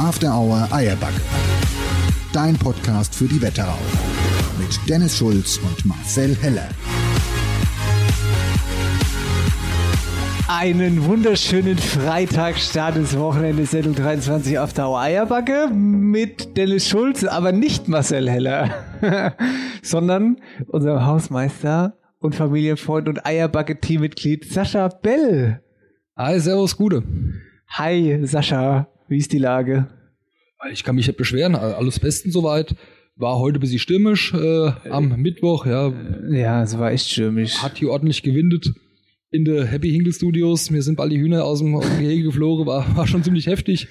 After Hour Eierbacke. Dein Podcast für die Wetterau. Mit Dennis Schulz und Marcel Heller. Einen wunderschönen Freitag, Start des Wochenendes, Sendung 23 auf der Eierbacke mit Dennis Schulz, aber nicht Marcel Heller, sondern unserem Hausmeister und Familienfreund und Eierbacke-Teammitglied Sascha Bell. Hi, servus, Gude. Hi, Sascha, wie ist die Lage? Ich kann mich nicht beschweren, alles bestens soweit. War heute ein bisschen stürmisch äh, am Mittwoch, ja. Ja, es war echt stürmisch. Hat hier ordentlich gewindet in der Happy Hinkle Studios. Mir sind bald die Hühner aus dem, aus dem Gehege geflogen, war, war schon ziemlich heftig.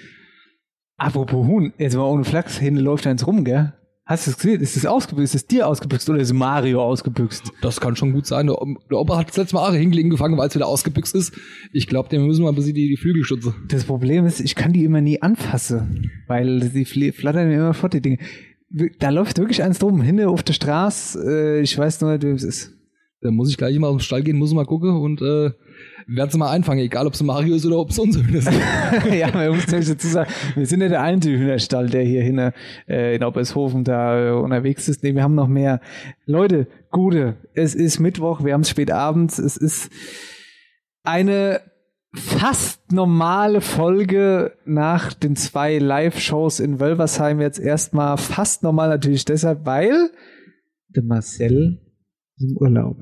Apropos Huhn, jetzt mal ohne Flachs, hinten läuft eins rum, gell? Hast du es gesehen? Ist das ausgebüxt? Ist das dir ausgebüxt oder ist Mario ausgebüxt? Das kann schon gut sein. Der, Opa hat das letzte Mal Aare hingelegen gefangen, weil es wieder ausgebüxt ist. Ich glaube, dem müssen wir ein bisschen die, die Flügel schützen. Das Problem ist, ich kann die immer nie anfassen, weil die flattern mir immer fort, die Dinge. Da läuft wirklich eins drum, hinten auf der Straße. Äh, ich weiß nur nicht, wie es ist. Da muss ich gleich mal aus dem Stall gehen, muss mal gucken und äh, werden sie mal einfangen, egal ob es Mario ist oder ob es unsere Hühner sind. ja, man muss nämlich dazu sagen, wir sind ja der einzige Hühnerstall, der hier hinten äh, in Obershofen da äh, unterwegs ist. Nee, wir haben noch mehr. Leute, Gute, es ist Mittwoch, wir haben es spät abends, es ist eine fast normale Folge nach den zwei Live-Shows in Wölversheim jetzt erstmal fast normal natürlich deshalb, weil der Marcel ist im Urlaub.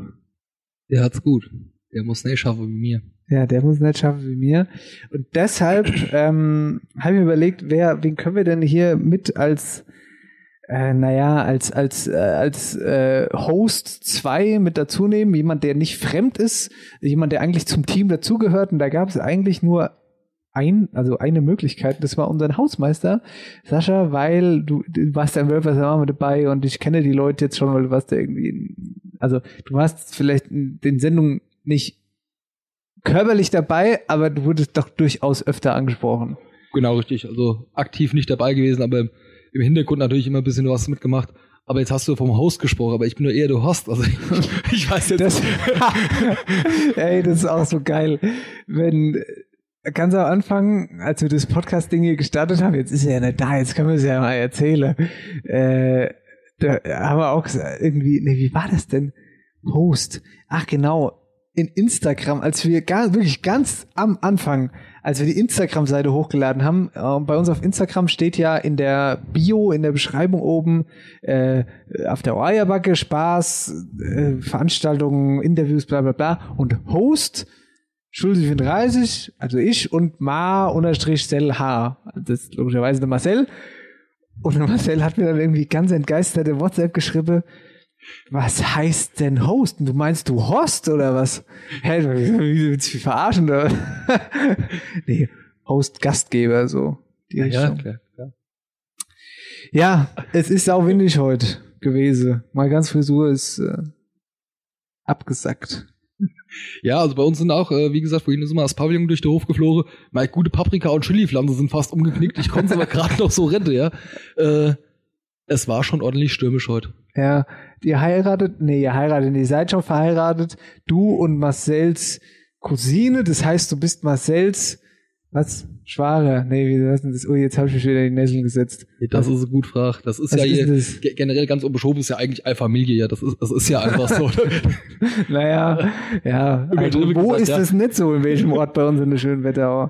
Der hat's gut. Der muss nicht schaffen wie mir. Ja, der muss nicht schaffen wie mir. Und deshalb ähm, habe ich mir überlegt, wer, wen können wir denn hier mit als, äh, naja, als, als, äh, als äh, Host 2 mit dazu nehmen? Jemand, der nicht fremd ist, jemand, der eigentlich zum Team dazugehört. Und da gab es eigentlich nur ein, also eine Möglichkeit, das war unser Hausmeister, Sascha, weil du, du warst ja im Wölfer mit dabei und ich kenne die Leute jetzt schon, weil du warst ja irgendwie, also du warst vielleicht in den Sendungen nicht körperlich dabei, aber du wurdest doch durchaus öfter angesprochen. Genau, richtig. Also aktiv nicht dabei gewesen, aber im, im Hintergrund natürlich immer ein bisschen was mitgemacht. Aber jetzt hast du vom Host gesprochen, aber ich bin nur eher der Host. Also ich, ich weiß jetzt. Das, ey, das ist auch so geil. Wenn ganz am Anfang, als wir das Podcast-Ding hier gestartet haben, jetzt ist er ja nicht da, jetzt können wir es ja mal erzählen. Äh, da haben wir auch irgendwie, nee, wie war das denn? Post. Ach genau, in Instagram, als wir gar, wirklich ganz am Anfang, als wir die Instagram-Seite hochgeladen haben, äh, bei uns auf Instagram steht ja in der Bio, in der Beschreibung oben, äh, auf der Eierbacke, Spaß, äh, Veranstaltungen, Interviews, bla bla bla und Host Schulze 34, also ich und Ma unterstrich Sell H. Das ist logischerweise der Marcel. Und der Marcel hat mir dann irgendwie ganz entgeistert in WhatsApp geschrieben, was heißt denn Hosten? Du meinst du Host oder was? Hä, wie willst du mich verarschen? Oder? nee, Host, Gastgeber, so. Die ja, ja, klar, klar. Ja, es ist auch windig heute gewesen. Meine ganze Frisur ist äh, abgesackt. Ja, also bei uns sind auch, äh, wie gesagt, vorhin ist immer das Pavillon durch den Hof geflogen. Meine gute Paprika und Chili-Pflanzen sind fast umgeknickt. Ich konnte aber gerade noch so retten, ja. Äh, es war schon ordentlich stürmisch heute. Ja, ihr heiratet, nee, ihr heiratet, ihr seid schon verheiratet. Du und Marcells Cousine, das heißt, du bist Marcells, was? Schwager? Nee, wie heißt denn das? Oh, jetzt habe ich mich wieder in die Nesseln gesetzt. Das ist eine gute Frage. Das ist was ja ist hier, generell ganz unbeschoben ist ja eigentlich Allfamilie, ja. Das ist, das ist ja einfach so. naja, ja. Also, wo gesagt, ist ja. das nicht so, in welchem Ort bei uns in der schönen Wetterau?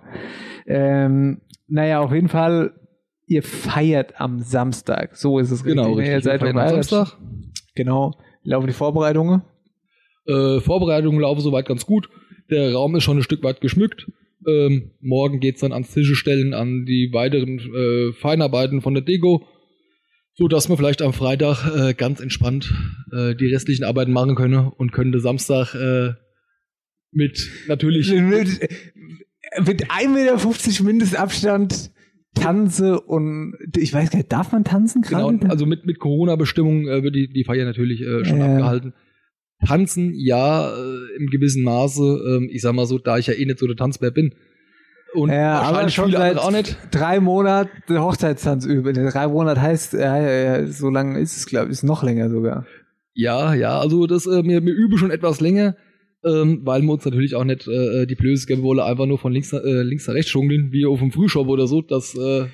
Ähm, naja, auf jeden Fall ihr feiert am Samstag. So ist es Genau, richtig. richtig. Ihr seid am. Samstag. Genau. Laufen die Vorbereitungen? Äh, Vorbereitungen laufen soweit ganz gut. Der Raum ist schon ein Stück weit geschmückt. Ähm, morgen geht's dann ans Tische stellen, an die weiteren äh, Feinarbeiten von der Deko, so dass wir vielleicht am Freitag äh, ganz entspannt äh, die restlichen Arbeiten machen können und könnte Samstag äh, mit natürlich Mit, mit 1,50 Meter Mindestabstand tanze und ich weiß gar nicht, darf man tanzen genau, gerade? also mit mit Corona-Bestimmungen äh, wird die die Feier natürlich äh, schon abgehalten. Tanzen, ja, äh, im gewissen Maße. Ähm, ich sag mal so, da ich ja eh nicht so der Tanzbär bin. Und ja, aber wahrscheinlich schon seit auch nicht. drei Monaten Hochzeitstanz üben. Drei Monate heißt, ja, ja, so lange ist es, glaube ich, ist noch länger sogar. Ja, ja, also das äh, mir, mir übe schon etwas länger, ähm, weil wir uns natürlich auch nicht äh, die Blöße geben wollen, einfach nur von links, nach- äh, links nach rechts schunkeln, wie auf dem Frühshop oder so. Das äh,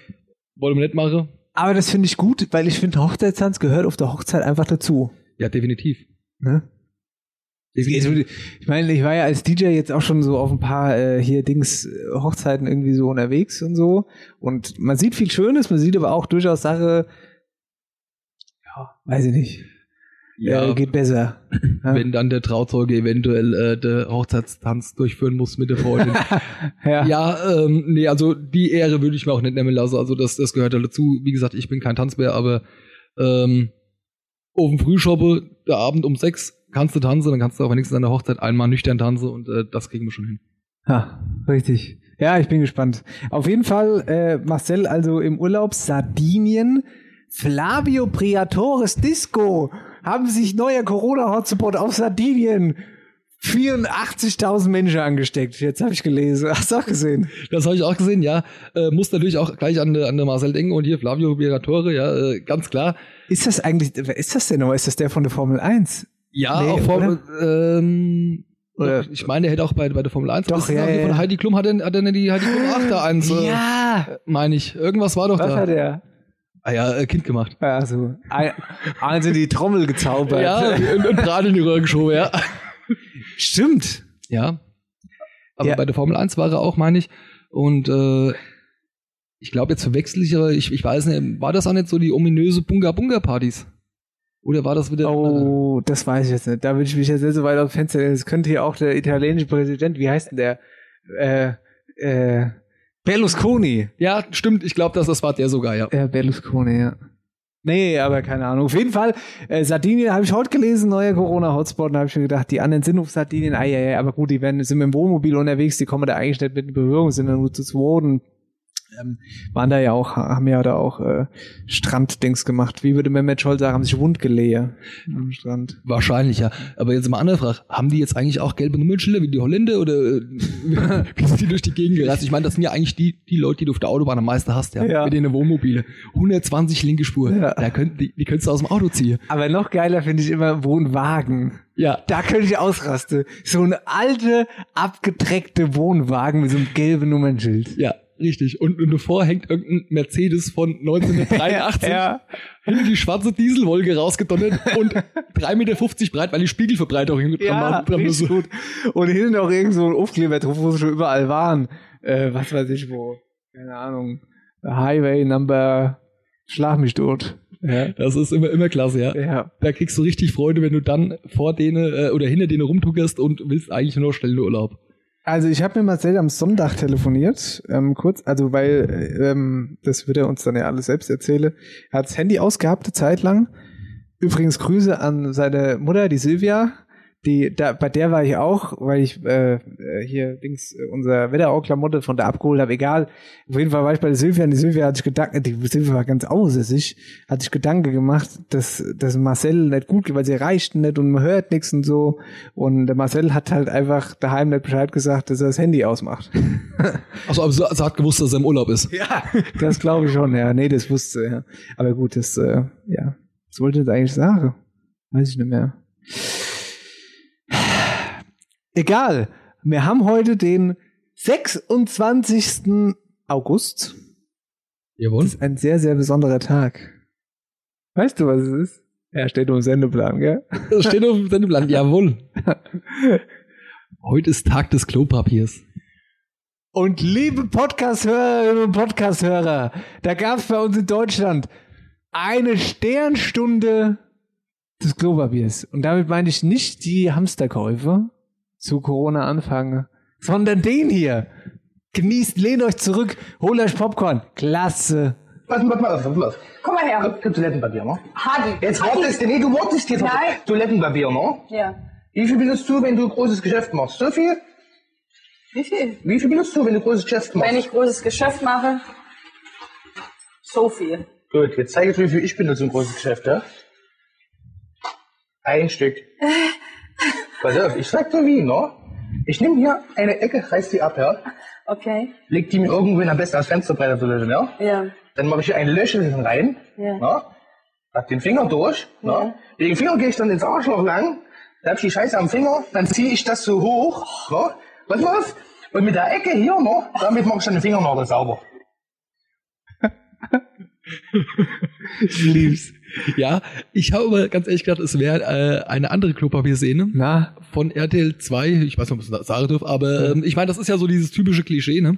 wollen wir nicht machen. Aber das finde ich gut, weil ich finde, Hochzeitstanz gehört auf der Hochzeit einfach dazu. Ja, definitiv. Ne? Ich meine, ich war ja als DJ jetzt auch schon so auf ein paar äh, hier Dings äh, Hochzeiten irgendwie so unterwegs und so. Und man sieht viel Schönes, man sieht aber auch durchaus Sache, ja, weiß ich nicht, Ja, äh, geht besser. Wenn dann der Trauzeuge eventuell äh, der Hochzeitstanz durchführen muss mit der Freundin. ja. ja, ähm, nee, also die Ehre würde ich mir auch nicht nehmen lassen. Also das, das gehört ja dazu. Wie gesagt, ich bin kein Tanzbär, aber ähm, auf dem Frühschoppe, der Abend um sechs, kannst du tanzen, dann kannst du auch wenigstens an der Hochzeit einmal nüchtern tanzen und äh, das kriegen wir schon hin. Ha, richtig. Ja, ich bin gespannt. Auf jeden Fall, äh, Marcel also im Urlaub Sardinien. Flavio Priatores Disco haben sich neuer Corona-Hotspot auf Sardinien. 84.000 Menschen angesteckt. Jetzt habe ich gelesen. Hast du auch gesehen? Das habe ich auch gesehen, ja. Äh, muss natürlich auch gleich an, der- an der Marcel denken und hier Flavio Beratore, ja, äh, ganz klar. Ist das eigentlich, wer ist das denn nochmal? Ist das der von der Formel 1? Ja, Nee, auch Formel, ähm, Oder- ich meine, der hätte auch bei, bei der Formel 1 Doch, ja, ja, von ja. Heidi Klum hat er, hat er die Heidi Klum 8 da eins, äh, Ja! meine ich. Irgendwas war doch Was da. hat er? Ah ja, äh, Kind gemacht. Also, ein- also die Trommel gezaubert. Ja, und, und Brat in die Röhre geschoben, ja. Stimmt. Ja. Aber Ja. bei der Formel 1 war er auch, meine ich. Und äh, ich glaube, jetzt verwechsel ich, aber ich, ich weiß nicht, war das auch nicht so die ominöse Bunga-Bunga-Partys? Oder war das wieder. Oh, das weiß ich jetzt nicht. Da würde ich mich jetzt nicht so weit aus dem Fenster. Das könnte hier auch der italienische Präsident, wie heißt denn der? Äh, äh, Berlusconi. Ja, stimmt, ich glaube, dass das war der sogar, ja. Ja, Berlusconi, ja. Nee, aber keine Ahnung. Auf jeden Fall, äh, Sardinien habe ich heute gelesen, neuer Corona-Hotspot, da habe ich mir gedacht, die anderen sind auf Sardinien, ah, ja, ja, aber gut, die werden, sind mit dem Wohnmobil unterwegs, die kommen da eigentlich nicht mit in Berührung, sind dann nur zu zweit und ähm, waren da ja auch, haben ja da auch äh, Stranddings gemacht. Wie würde Mehmet Scholl sagen, haben sich wund gelehen am Strand. Wahrscheinlich, ja. Aber jetzt mal eine Frage. Haben die jetzt eigentlich auch gelbe Nummernschilder wie die Holländer oder äh, wie sind die durch die Gegend gereist? Ich meine, das sind ja eigentlich die, die Leute, die du auf der Autobahn am meisten hast, ja. Ja. Mit denen Wohnmobile. 120 linke Spur. Ja. Da könnt, die, die könntest du aus dem Auto ziehen. Aber noch geiler finde ich immer Wohnwagen. Ja. Da könnte ich ausrasten. So eine alte, abgetreckte Wohnwagen mit so einem gelben Nummernschild. Ja, richtig. Und, und davor hängt irgendein Mercedes von 1983. Ja. Hinter die schwarze Dieselwolke rausgedonnert und 3,50 Meter breit, weil die Spiegelverbreitung dran Ja, dran so. gut. Und hinten auch irgend so ein Aufkleber drauf, wo sie schon überall waren. Äh, was weiß ich wo. Keine Ahnung. Highway Number Schlag mich tot. Ja. Das ist immer, immer klasse, ja. ja. Da kriegst du richtig Freude, wenn du dann vor denen äh, oder hinter denen rumtuckerst und willst eigentlich nur noch schnell in den Urlaub. Also ich habe mir Marcel am Sonntag telefoniert, ähm, kurz, also weil ähm, das wird er uns dann ja alles selbst erzählen. Er hat das Handy ausgehabt, eine Zeit lang. Übrigens Grüße an seine Mutter, die Silvia. Die, da, bei der war ich auch, weil ich äh, äh, hier Dings, äh, unser Wetterau-Klamotte von da abgeholt habe, egal. Auf jeden Fall war ich bei der Silvia und die Silvia hat sich Gedanken, die Silvia war ganz außer sich, hat sich Gedanken gemacht, dass, dass Marcel nicht gut geht, weil sie reicht nicht und man hört nichts und so. Und der Marcel hat halt einfach daheim nicht Bescheid gesagt, dass er das Handy ausmacht. Achso, aber so, also hat gewusst, dass er im Urlaub ist. Ja, das glaube ich schon, ja. Nee, das wusste er. Ja. Aber gut, das, äh, ja. Was wollte ich jetzt eigentlich sagen? Weiß ich nicht mehr. Egal. Wir haben heute den 26. August. Jawohl. Das ist ein sehr, sehr besonderer Tag. Weißt du, was es ist? Ja, steht im Sendeplan, gell? Steht auf dem Sendeplan. Jawohl. Heute ist Tag des Klopapiers. Und liebe Podcast-Hörerinnen und Podcast-Hörer, da gab es bei uns in Deutschland eine Sternstunde des Klopapiers. Und damit meine ich nicht die Hamsterkäufe zu Corona-Anfang, sondern den hier. Genießt, lehnt euch zurück, holt euch Popcorn. Klasse. Warte, warte, warte, warte, warte. Komm mal her. Gib Toilettenpapier, ne? Hadi. Jetzt wartest du, nee, du wartest jetzt. Nein. Toilettenpapier, ne? Ja. Wie viel benutzt du, wenn du großes Geschäft machst? So viel? Wie viel? Wie viel benutzt du, wenn du großes Geschäft machst? Wenn ich großes Geschäft mache, so viel. Gut, jetzt zeige ich, wie viel ich benutze im großes Geschäft, ja? Ein Stück. Pass auf, ich sag dir wie, ne? Ich nehme hier eine Ecke, reiß die ab, ja? Okay. Leg die mir irgendwo am besten als Fensterbretter zu löschen, ja? Ja. Dann mache ich hier ein Löchelchen rein, Ja. ne? Hab den Finger durch, ne? Wegen Finger gehe ich dann ins Arschloch lang, da hab ich die Scheiße am Finger, dann ziehe ich das so hoch, ne? Pass mal auf. Und mit der Ecke hier, ne? Damit mache ich dann den Fingernagel sauber. Ich lieb's. Ja, ich habe aber ganz ehrlich gedacht, es wäre äh, eine andere Klopapierszene Na, von RTL 2. Ich weiß nicht, ob ich das sagen darf, aber ähm, ich meine, das ist ja so dieses typische Klischee, ne?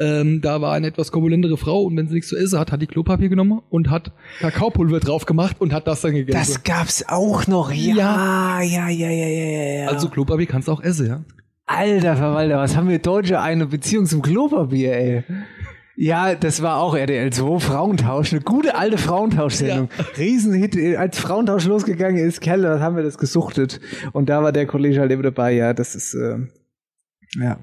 Ähm, da war eine etwas korpulentere Frau und wenn sie nichts zu essen hat, hat die Klopapier genommen und hat Kakaopulver drauf gemacht und hat das dann gegessen. das gab's auch noch. Ja, ja, ja, ja, ja, ja. ja. also Klopapier kannst du auch essen, ja? Alter Verwalter, was haben wir Deutsche eine Beziehung zum Klopapier, ey? Ja, das war auch RDL 2, Frauentausch, eine gute alte Frauentauschsendung. Riesenhit, als Frauentausch losgegangen ist, Kerle, das haben wir das gesuchtet. Und da war der Kollege halt eben dabei, ja, das ist, äh, ja.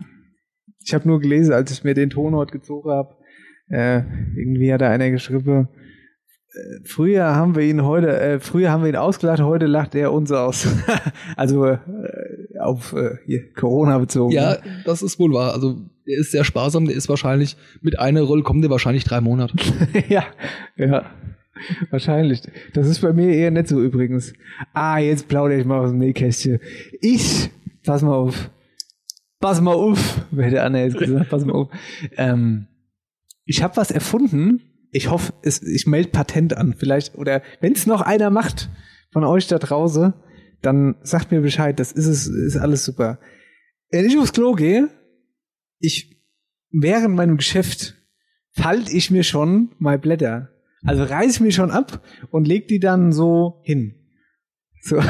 Ich habe nur gelesen, als ich mir den Ton heute gezogen habe, äh, irgendwie hat da einer geschrieben, äh, früher haben wir ihn heute, äh, früher haben wir ihn ausgelacht, heute lacht er uns aus. also äh, auf äh, hier, Corona bezogen. Ja, das ist wohl wahr. Also der ist sehr sparsam, der ist wahrscheinlich mit einer Rolle kommt der wahrscheinlich drei Monate. ja, ja. Wahrscheinlich. Das ist bei mir eher nicht so übrigens. Ah, jetzt plaudere ich mal aus dem Nähkästchen. Ich, pass mal auf. Pass mal auf, hätte Anna jetzt gesagt, pass mal auf. Ähm, ich habe was erfunden. Ich hoffe, es, ich melde Patent an. Vielleicht, oder wenn es noch einer macht von euch da draußen, dann sagt mir Bescheid. Das ist es, ist alles super. Wenn ich aufs Klo gehe, ich während meinem Geschäft falte ich mir schon mal Blätter. Also reiß mir schon ab und leg die dann so hin. So.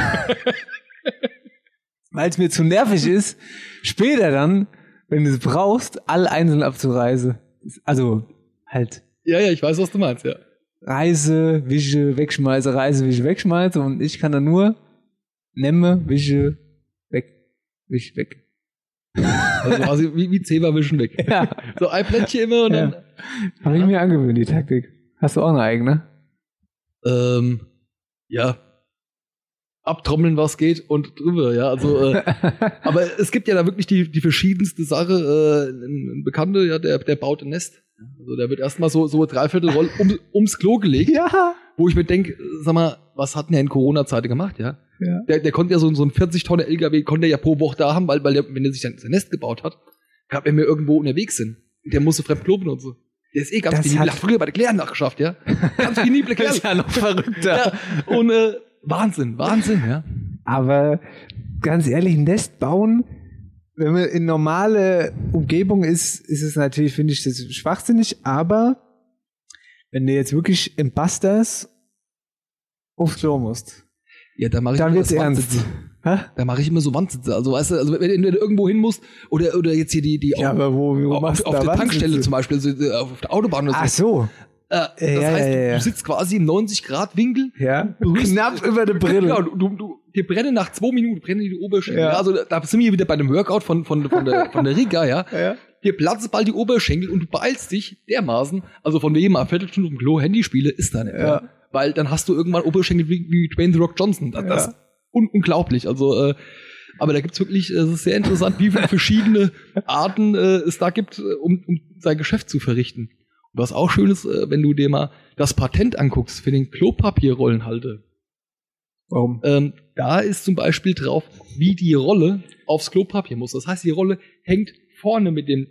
Weil es mir zu nervig ist, später dann, wenn du es brauchst, alle einzeln abzureisen. Also halt Ja, ja, ich weiß, was du meinst, ja. Reise, Wische, wegschmeiße, Reise, Wische, wegschmeiße und ich kann dann nur nehme, Wische, weg, Wisch, weg. Also quasi wie, wie Zebra wischen weg. Ja, So ein Plättchen immer und dann. habe ich mir angewöhnt, die Taktik. Hast du auch eine eigene? Ähm, ja. Abtrommeln, was geht und drüber, ja. Also, äh, aber es gibt ja da wirklich die, die verschiedenste Sache. Äh, ein, Bekannter, ja, der, der baut ein Nest. Also der wird erstmal so, so dreiviertel Roll um, ums Klo gelegt, Ja. wo ich mir denke, sag mal, was hat denn der in Corona-Zeiten gemacht, ja? Ja. Der, der konnte ja so, so ein 40 Tonne LKW, konnte er ja pro Woche da haben, weil, weil der, wenn er sich dann sein Nest gebaut hat, gab er mir irgendwo unterwegs sind. Der musste fremd Klo benutzen. Der ist eh ganz Das penibel. hat- früher bei der Klären nachgeschafft, ja? Ganz penible Kerl. ist ja noch verrückter. Ja, und äh, Wahnsinn, Wahnsinn, ja. Aber ganz ehrlich, ein Nest bauen, wenn man in normale Umgebung ist, ist es natürlich, finde ich, das schwachsinnig, aber wenn du jetzt wirklich im Busters aufs Klo musst, Ja, da mache ich dann immer wird's so ernst. Wandsitze. Hä? Da mache ich immer so Wandsitze. Also weißt du, also wenn, wenn du irgendwo hin musst oder oder jetzt hier die die Ja, aber wo, wo auf, auf der? Tankstelle zum Beispiel, also äh, auf der Autobahn oder Ach so. so, Äh, das ja, heißt, ja, du- ja. du sitzt quasi im 90 Grad Winkel. ja, Berührst- knapp über der Brille. Genau, du, du, dir brennen nach zwei Minuten brennen die Oberschenkel. Ja. Also da sind wir wieder bei dem Workout von von von der von der Riga, ja. Ja. Dir platzen bald die Oberschenkel und du beeilst dich dermaßen. Also von wem mal eine Viertelstunde im Klo Handyspiele ist da nicht. Ja. Weil dann hast du irgendwann Oberschenkel wie, wie Dwayne The Rock Johnson. Das, das Ja. ist un unglaublich. Also äh, aber da gibt's wirklich, äh, es ist sehr interessant, wie viele verschiedene Arten äh, es da gibt, äh, um, um sein Geschäft zu verrichten. Und was auch schön ist, äh, wenn du dir mal das Patent anguckst für den Klopapierrollenhalter. Warum? Ähm, da ist zum Beispiel drauf, wie die Rolle aufs Klopapier muss. Das heißt, die Rolle hängt vorne mit dem,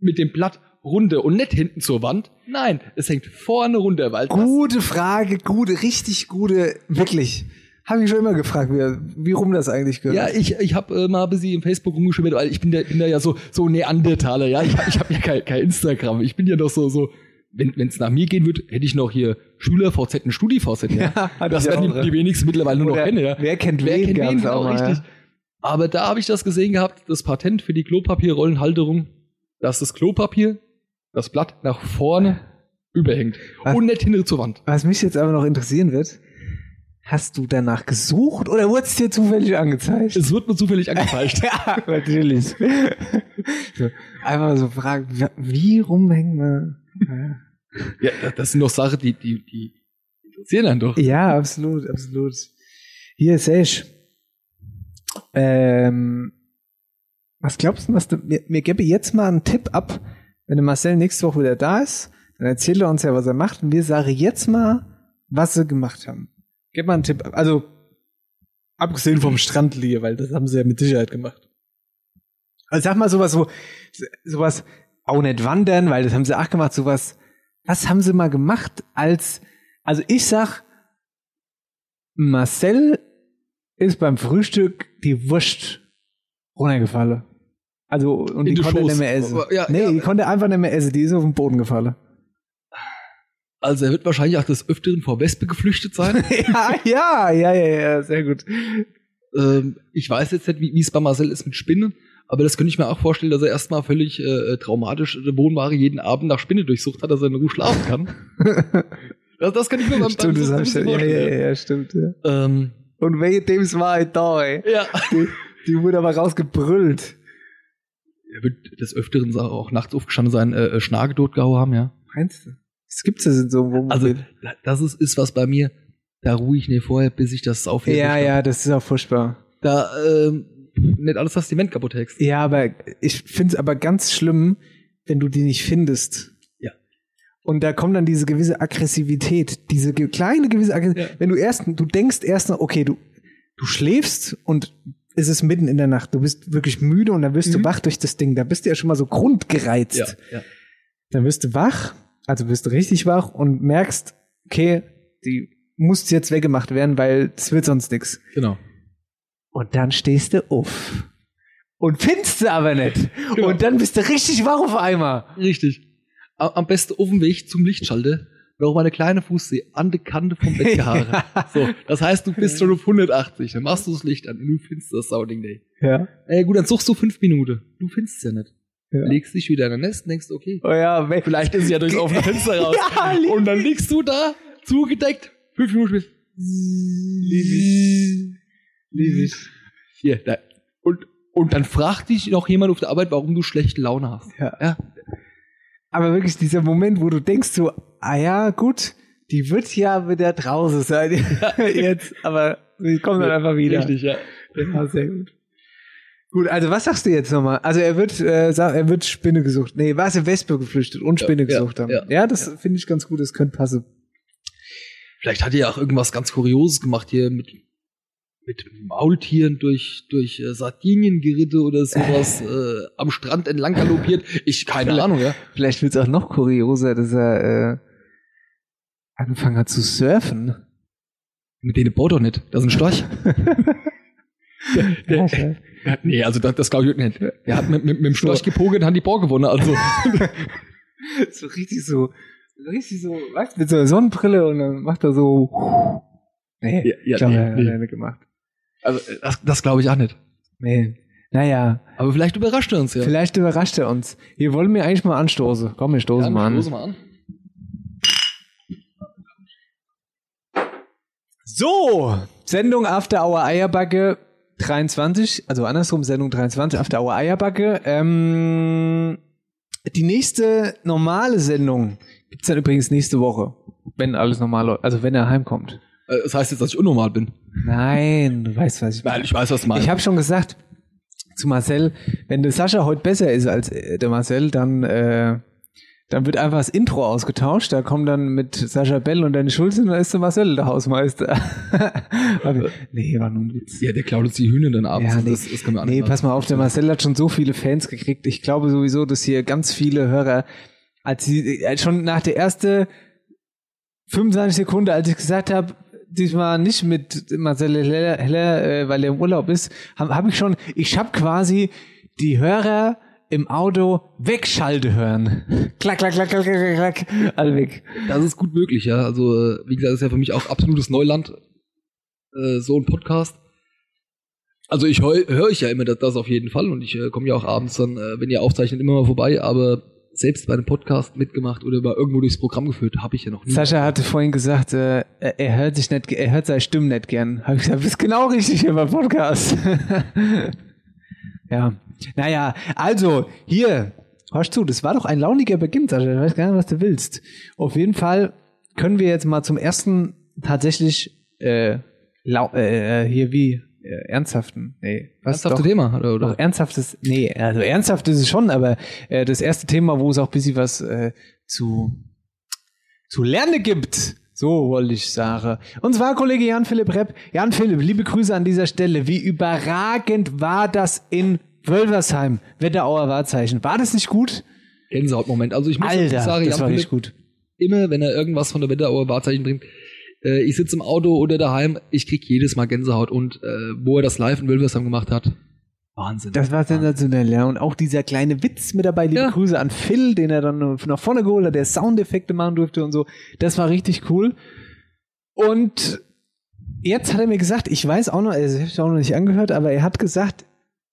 mit dem Blatt runter und nicht hinten zur Wand. Nein, es hängt vorne runter, weil Gute Frage, gute, richtig gute, wirklich. Habe ich schon immer gefragt, wie, wie rum das eigentlich gehört. Ja, ich, ich habe äh, mal ein bisschen im Facebook rumgeschwimmt, weil ich bin da, bin da ja so, so Neandertaler, ja. Ich, ich habe ja kein, kein Instagram. Ich bin ja doch so, so, wenn es nach mir gehen würde, hätte ich noch hier Schüler-VZ und Studi-VZ, ja. Ja, das werden die, die wenigsten mittlerweile nur Oder noch kennen, ja. wer kennt Wer wen, kennt wen, genau, auch mal, richtig. ja. Aber da habe ich das gesehen gehabt, das Patent für die Klopapierrollenhalterung, dass das Klopapier, das Blatt nach vorne überhängt Was? und nicht hinter zur Wand. Was mich jetzt aber noch interessieren wird, hast du danach gesucht oder wurde es dir zufällig angezeigt? Es wird mir zufällig angezeigt. ja, natürlich. so, einfach so fragen, wie- rumhängen wir? ja, das sind doch Sachen, die, die, die interessieren einen doch. Ja, absolut, absolut. Hier, Sesh. Ähm, was glaubst du, was du, mir, mir gebe jetzt mal einen Tipp ab, wenn der Marcel nächste Woche wieder da ist, dann erzählt er uns ja, was er macht und wir sagen jetzt mal, was sie gemacht haben. Gib mal einen Tipp. Also, abgesehen vom Strandliege, weil das haben sie ja mit Sicherheit gemacht. Also sag mal sowas, so, sowas, auch nicht wandern, weil das haben sie auch gemacht, sowas, was haben sie mal gemacht als, also ich sag, Marcel ist beim Frühstück die Wurst runtergefallen. Also, und die den konnte Schoß. nicht mehr essen. Ja, nee, ja. die konnte einfach nicht mehr essen, die ist auf den Boden gefallen. Also er wird wahrscheinlich auch des Öfteren vor Wespe geflüchtet sein. ja, ja, ja, ja, ja, sehr gut. ähm, ich weiß jetzt nicht, wie es bei Marcel ist mit Spinnen, aber das könnte ich mir auch vorstellen, dass er erstmal völlig äh, traumatisch Wohnware jeden Abend nach Spinne durchsucht hat, dass er in Ruhe schlafen kann. das, das kann ich mir beim Stimmt, das hab ich, ja, ja, ja, stimmt, ja. Ähm, Und wehe, dem war ich da, ey. ja. Die, die wurde aber rausgebrüllt. Er wird des Öfteren auch nachts aufgestanden sein, äh, äh, Schnage totgehauen haben, ja. Meinst du? Das gibt's in so einem Wohnmobil. Also, da- das ist, ist was bei mir, da ruhe ich nicht vorher, bis ich das aufhebe. ja, ja, das ist auch furchtbar. Da, ähm, nicht alles das Zement kaputt hexst. Ja, aber ich find's aber ganz schlimm, wenn du die nicht findest. Ja. Und da kommt dann diese gewisse Aggressivität, diese kleine gewisse Aggressivität. Ja. Wenn du erst, du denkst erst noch, okay, du, du schläfst und es ist mitten in der Nacht, du bist wirklich müde und dann wirst du Mhm. wach durch das Ding. Da bist du ja schon mal so grundgereizt. Ja, ja. Dann wirst du wach, also wirst du richtig wach und merkst, okay, die muss jetzt weggemacht werden, weil es wird sonst nix. Genau. Und dann stehst du auf. Und findest sie aber nicht. Genau. Und dann bist du richtig wach auf einmal. Richtig. Am besten auf dem Weg zum Lichtschalter noch mal eine kleine Fußsee an der Kante vom Bett gehaare. So, das heißt, du bist schon auf 180, dann machst du das Licht an und du findest das Sauding Day. Ja. Äh, gut, dann suchst du fünf Minuten. Du findest es ja nicht. Ja. Legst dich wieder in ein Nest und denkst, okay, Oh ja, we- vielleicht ist sie ja durchs offene Fenster raus. Ja, und dann liegst du da, zugedeckt, fünf Minuten später. Lieb ich. Hier, da. Und, und dann fragt dich noch jemand auf der Arbeit, warum du schlechte Laune hast. Ja. Ja. Aber wirklich dieser Moment, wo du denkst so, ah ja, gut, die wird ja wieder draußen sein jetzt, aber sie kommt dann einfach wieder. Richtig, ja. Ja, sehr gut. Gut, also was sagst du jetzt nochmal? Also er wird, äh, er wird Spinne gesucht. Nee, was er Wespe geflüchtet und Spinne ja, gesucht haben. ja. Ja, das finde ich ganz gut, das könnte passen. Vielleicht hat er ja auch irgendwas ganz Kurioses gemacht hier mit, mit Maultieren durch, durch äh, Sardinien geritten oder sowas, äh, am Strand entlang galoppiert. Ich, keine Vielleicht- Ahnung, ja. Vielleicht wird es auch noch kurioser, dass er äh, angefangen hat zu surfen. Mit denen baut doch nicht. Das ist ein Storch. Weiß. Ja, nee, also das, das glaube ich nicht. Der hat mit, mit, mit dem Storch gepogelt und hat die Bohr gewonnen. Also, so richtig so, so richtig so, weißt du, mit so einer Sonnenbrille und dann macht er so. Nee, Ja, ja, ich glaube, nee, er hat nee. er nicht gemacht. Also äh, das, das glaube ich auch nicht. Nee. Naja, Aber vielleicht überrascht er uns ja. vielleicht überrascht er uns. Hier wollen wir eigentlich mal anstoßen. Komm, wir stoßen ja, mal an. stoßen wir an. So, Sendung After Hour Eierbacke 23, also andersrum Sendung 23 After Hour Eierbacke. Ähm, die nächste normale Sendung gibt's dann übrigens nächste Woche, wenn alles normal läuft, also wenn er heimkommt. Äh, Das heißt jetzt, dass ich unnormal bin. Nein, du weißt, was ich Weil ich weiß, was du meinst. Ich habe schon gesagt zu Marcel, wenn der Sascha heute besser ist als äh, der Marcel, dann äh, dann wird einfach das Intro ausgetauscht. Da kommt dann mit Sascha Bell und Dennis Schulze und dann ist der Marcel der Hausmeister. Nee, war nur ein Witz. ja, der klaut uns die Hühner dann abends. Ja, nee, das, das nee nicht pass mal auf, der Marcel hat schon so viele Fans gekriegt. Ich glaube sowieso, dass hier ganz viele Hörer, als sie äh, schon nach der ersten 25 Sekunden, als ich gesagt habe, diesmal nicht mit Marcel Heller, Heller äh, weil er im Urlaub ist, habe hab ich schon, ich habe quasi die Hörer im Auto wegschalte hören. klack, klack, klack, klack, klack, klack, all weg. Das ist gut möglich, ja. Also, äh, wie gesagt, das ist ja für mich auch absolutes Neuland, äh, so ein Podcast. Also ich höre hör ich ja immer das, das auf jeden Fall und ich äh, komme ja auch abends dann, äh, wenn ihr aufzeichnet, immer mal vorbei, aber selbst bei einem Podcast mitgemacht oder mal irgendwo durchs Programm geführt, habe ich ja noch nie. Sascha hatte vorhin gesagt, äh, er hört sich nicht, er hört seine Stimmen nicht gern. Habe ich gesagt, bist genau richtig hier beim Podcast. ja. Naja, also, hier, hörst zu, das war doch ein launiger Beginn, Sascha. Ich weiß gar nicht, was du willst. Auf jeden Fall können wir jetzt mal zum ersten tatsächlich äh, lau äh, hier wie äh, ernsthaften, nee, was Ernsthafte doch, Thema, oder? oder? doch ernsthaftes, nee, also ernsthaft ist es schon, aber äh, das erste Thema, wo es auch ein bisschen was äh, zu, zu lernen gibt. So wollte ich sagen. Und zwar Kollege Jan-Philipp Repp. Jan-Philipp, liebe Grüße an dieser Stelle. Wie überragend war das in Wölversheim? Wetterauer Wahrzeichen. War das nicht gut? Gänsehautmoment. Also ich muss Alter, sagen, das Jan war Philipp, richtig gut. immer, wenn er irgendwas von der Wetterauer Wahrzeichen bringt, äh, ich sitze im Auto oder daheim, ich krieg jedes Mal Gänsehaut und äh, wo er das live in Wölversheim gemacht hat, Wahnsinn. Das war sensationell, ja. Und auch dieser kleine Witz mit dabei. Liebe Ja. Grüße an Phil, den er dann nach vorne geholt hat, der Soundeffekte machen durfte und so. Das war richtig cool. Und jetzt hat er mir gesagt, ich weiß auch noch, also ich habe es auch noch nicht angehört, aber er hat gesagt,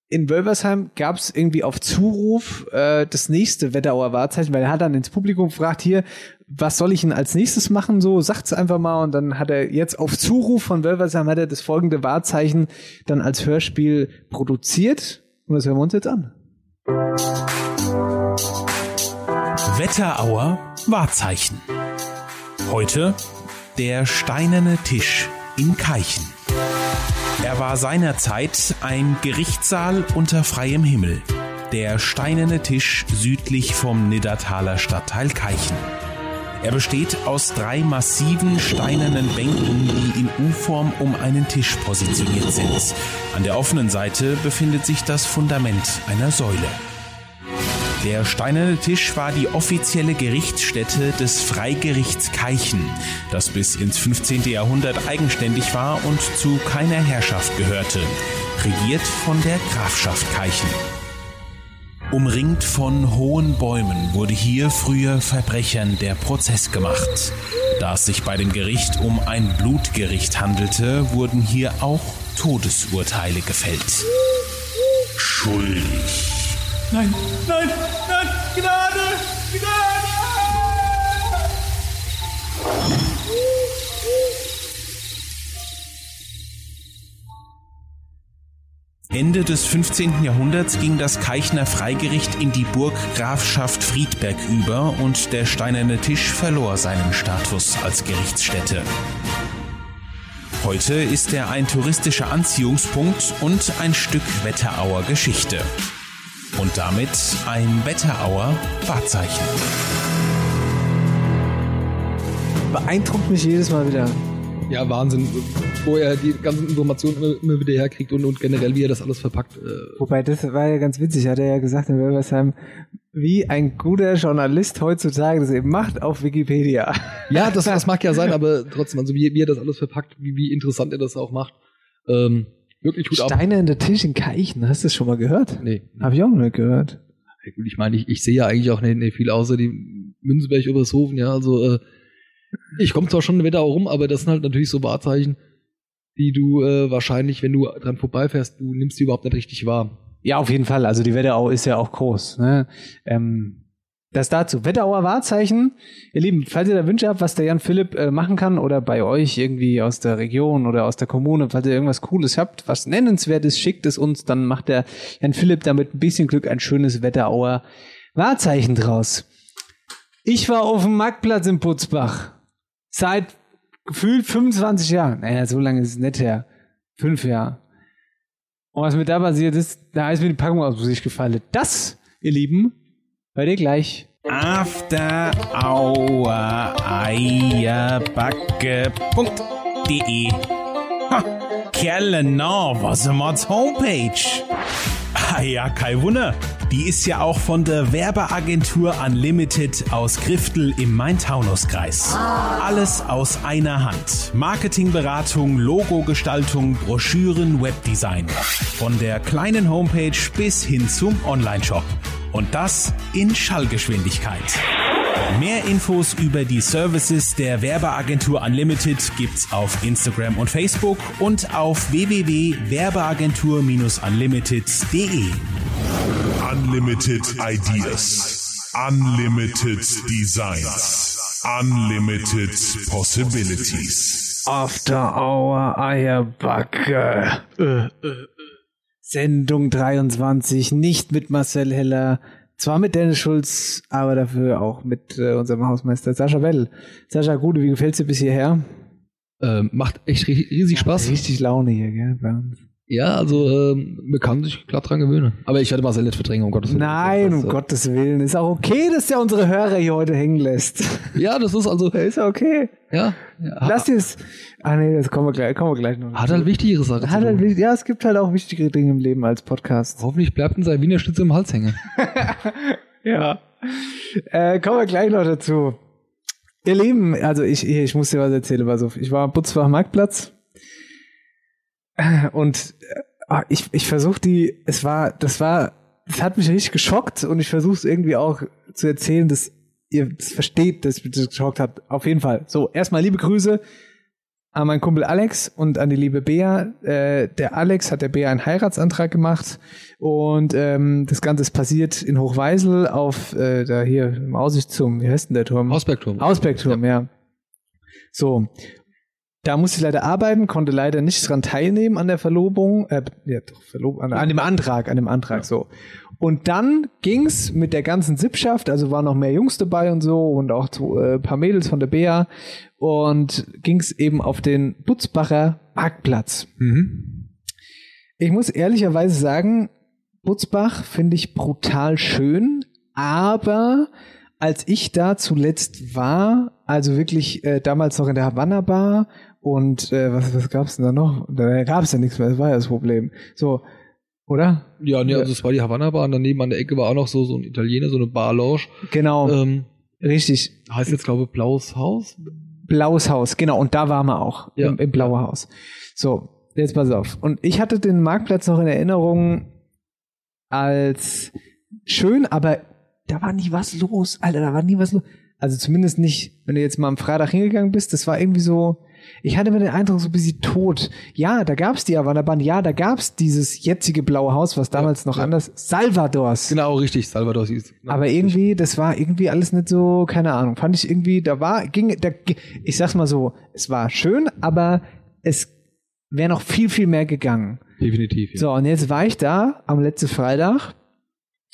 in Wölversheim gab es irgendwie auf Zuruf äh, das nächste Wetterauer Wahrzeichen, weil er hat dann ins Publikum gefragt, hier, was soll ich denn als nächstes machen? So, sagt's einfach mal. Und dann hat er jetzt auf Zuruf von Wölversheim hat er das folgende Wahrzeichen dann als Hörspiel produziert. Und das hören wir uns jetzt an. Wetterauer Wahrzeichen. Heute der steinerne Tisch in Keichen. Er war seinerzeit ein Gerichtssaal unter freiem Himmel. Der steinerne Tisch südlich vom Niddertaler Stadtteil Keichen. Er besteht aus drei massiven steinernen Bänken, die in U-Form um einen Tisch positioniert sind. An der offenen Seite befindet sich das Fundament einer Säule. Der steinerne Tisch war die offizielle Gerichtsstätte des Freigerichts Keichen, das bis ins 15. Jahrhundert eigenständig war und zu keiner Herrschaft gehörte, regiert von der Grafschaft Keichen. Umringt von hohen Bäumen wurde hier früher Verbrechern der Prozess gemacht. Da es sich bei dem Gericht um ein Blutgericht handelte, wurden hier auch Todesurteile gefällt. Schuldig. Nein, nein, nein, Gnade, Gnade! Ende des 15. Jahrhunderts ging das Keichner Freigericht in die Burggrafschaft Friedberg über und der steinerne Tisch verlor seinen Status als Gerichtsstätte. Heute ist er ein touristischer Anziehungspunkt und ein Stück Wetterauer Geschichte. Und damit ein Wetterauer Wahrzeichen. Beeindruckt mich jedes Mal wieder. Ja, Wahnsinn, wo er die ganzen Informationen immer, immer wieder herkriegt und, und generell, wie er das alles verpackt. Äh, Wobei, das war ja ganz witzig, hat er ja gesagt in Wölversheim, wie ein guter Journalist heutzutage das eben macht auf Wikipedia. ja, das, das mag ja sein, aber trotzdem, also wie, wie er das alles verpackt, wie, wie interessant er das auch macht. Ähm, wirklich gut. Steine in der Tisch in Keichen, hast du das schon mal gehört? Nee. Habe ich auch noch nicht gehört. Ja, gut, ich meine, ich, ich sehe ja eigentlich auch nicht, nicht viel außer die Münzenberg Obershofen, ja, also äh, ich komme zwar schon wieder auch rum, aber das sind halt natürlich so Wahrzeichen, die du äh, wahrscheinlich, wenn du dran vorbeifährst, du nimmst die überhaupt nicht richtig wahr. Ja, auf jeden Fall. Also die Wetterau ist ja auch groß. Ne? Ähm, das dazu. Wetterauer Wahrzeichen. Ihr Lieben, falls ihr da Wünsche habt, was der Jan Philipp äh, machen kann oder bei euch irgendwie aus der Region oder aus der Kommune, falls ihr irgendwas Cooles habt, was nennenswertes, schickt es uns, dann macht der Jan Philipp damit ein bisschen Glück ein schönes Wetterauer Wahrzeichen draus. Ich war auf dem Marktplatz in Putzbach. Seit gefühlt 25 Jahren. Naja, so lange ist es nicht her. Fünf Jahre. Und was mir da passiert ist, da ist mir die Packung aus dem Gesicht gefallen. Das, ihr Lieben, hört ihr gleich. After Hour Eierbacke.de Ha, Kerle, na, was ist Mods Homepage? Ah ja, kein Wunder. die ist ja auch von der Werbeagentur Unlimited aus Griftel im Main-Taunus-Kreis. Alles aus einer Hand. Marketingberatung, Logogestaltung, Broschüren, Webdesign. Von der kleinen Homepage bis hin zum Onlineshop. Und das in Schallgeschwindigkeit. Mehr Infos über die Services der Werbeagentur Unlimited gibt's auf Instagram und Facebook und auf www.werbeagentur-unlimited.de. Unlimited Ideas. Unlimited Designs. Unlimited Possibilities. After Hour Eierbacke. Äh, äh, äh. Sendung 23, nicht mit Marcel Heller, zwar mit Dennis Schulz, aber dafür auch mit äh, unserem Hausmeister Sascha Well. Sascha Gude, wie gefällt's dir bis hierher? Ähm, macht echt ri- riesig Spaß. Richtig Laune hier, gell, bei uns. Ja, also ähm, man kann sich glatt dran gewöhnen. Aber ich werde Marcel nicht verdrängen, um Gottes Willen. Nein, um äh, Gottes Willen. Ist auch okay, dass der unsere Hörer hier heute hängen lässt. Ja, das ist also, Ist okay. ja. ja Lass es. Ah nee, das kommen wir gleich, kommen wir gleich noch. hat halt wichtigere Sachen Hat halt, ja, es gibt halt auch wichtigere Dinge im Leben als Podcast. Hoffentlich bleibt uns ein Wiener Schnitzel im Hals hängen. Ja. Äh, kommen wir gleich noch dazu. Ihr Lieben, also ich, ich muss dir was erzählen, pass auf. Ich war am Butzbach Marktplatz und ah, ich, ich versuche die, es war, das war, das hat mich richtig geschockt und ich versuche es irgendwie auch zu erzählen, dass ihr das versteht, dass mich das geschockt hat. Auf jeden Fall. So, erstmal liebe Grüße an meinen Kumpel Alex und an die liebe Bea. Äh, der Alex hat der Bea einen Heiratsantrag gemacht und ähm, das Ganze ist passiert in Hochweisel auf äh, da hier im Aussichtsturm. Wie heißt denn der Turm? Ausbergturm. Ausbergturm, ja. So. Da musste ich leider arbeiten, konnte leider nicht dran teilnehmen an der Verlobung, äh, ja, doch, Verlobung, an, an dem Antrag, an dem Antrag, so. Und dann ging's mit der ganzen Sippschaft, also waren noch mehr Jungs dabei und so und auch so, äh, paar Mädels von der Bea und ging's eben auf den Butzbacher Marktplatz. Mhm. Ich muss ehrlicherweise sagen, Butzbach finde ich brutal schön, aber als ich da zuletzt war, also wirklich äh, damals noch in der Havanna Bar und äh, was, was gab's denn da noch? Da gab's ja nichts mehr, das war ja das Problem. So, oder? Ja, nee, also es war die Havanna-Bar und daneben an der Ecke war auch noch so, so ein Italiener, so eine Bar-Lounge. Genau, Ähm, richtig. heißt jetzt, glaube ich, Blaues Haus? Blaues Haus, genau, und da waren wir auch, Ja. im, im Blaue Haus. So, jetzt pass auf. Und ich hatte den Marktplatz noch in Erinnerung als schön, aber da war nie was los. Alter, da war nie was los. Also zumindest nicht, wenn du jetzt mal am Freitag hingegangen bist, das war irgendwie so, ich hatte mir den Eindruck, so ein bisschen tot. Ja, da gab's die Havanna-Bahn, ja, da gab's dieses jetzige Blaue Haus, was damals noch ja. anders, Salvadors. Genau, richtig, Salvador hieß. Genau. Aber irgendwie, das war irgendwie alles nicht so, keine Ahnung, fand ich irgendwie, da war, ging, da, ich sag's mal so, es war schön, aber es wäre noch viel, viel mehr gegangen. Definitiv. Ja. So, und jetzt war ich da am letzten Freitag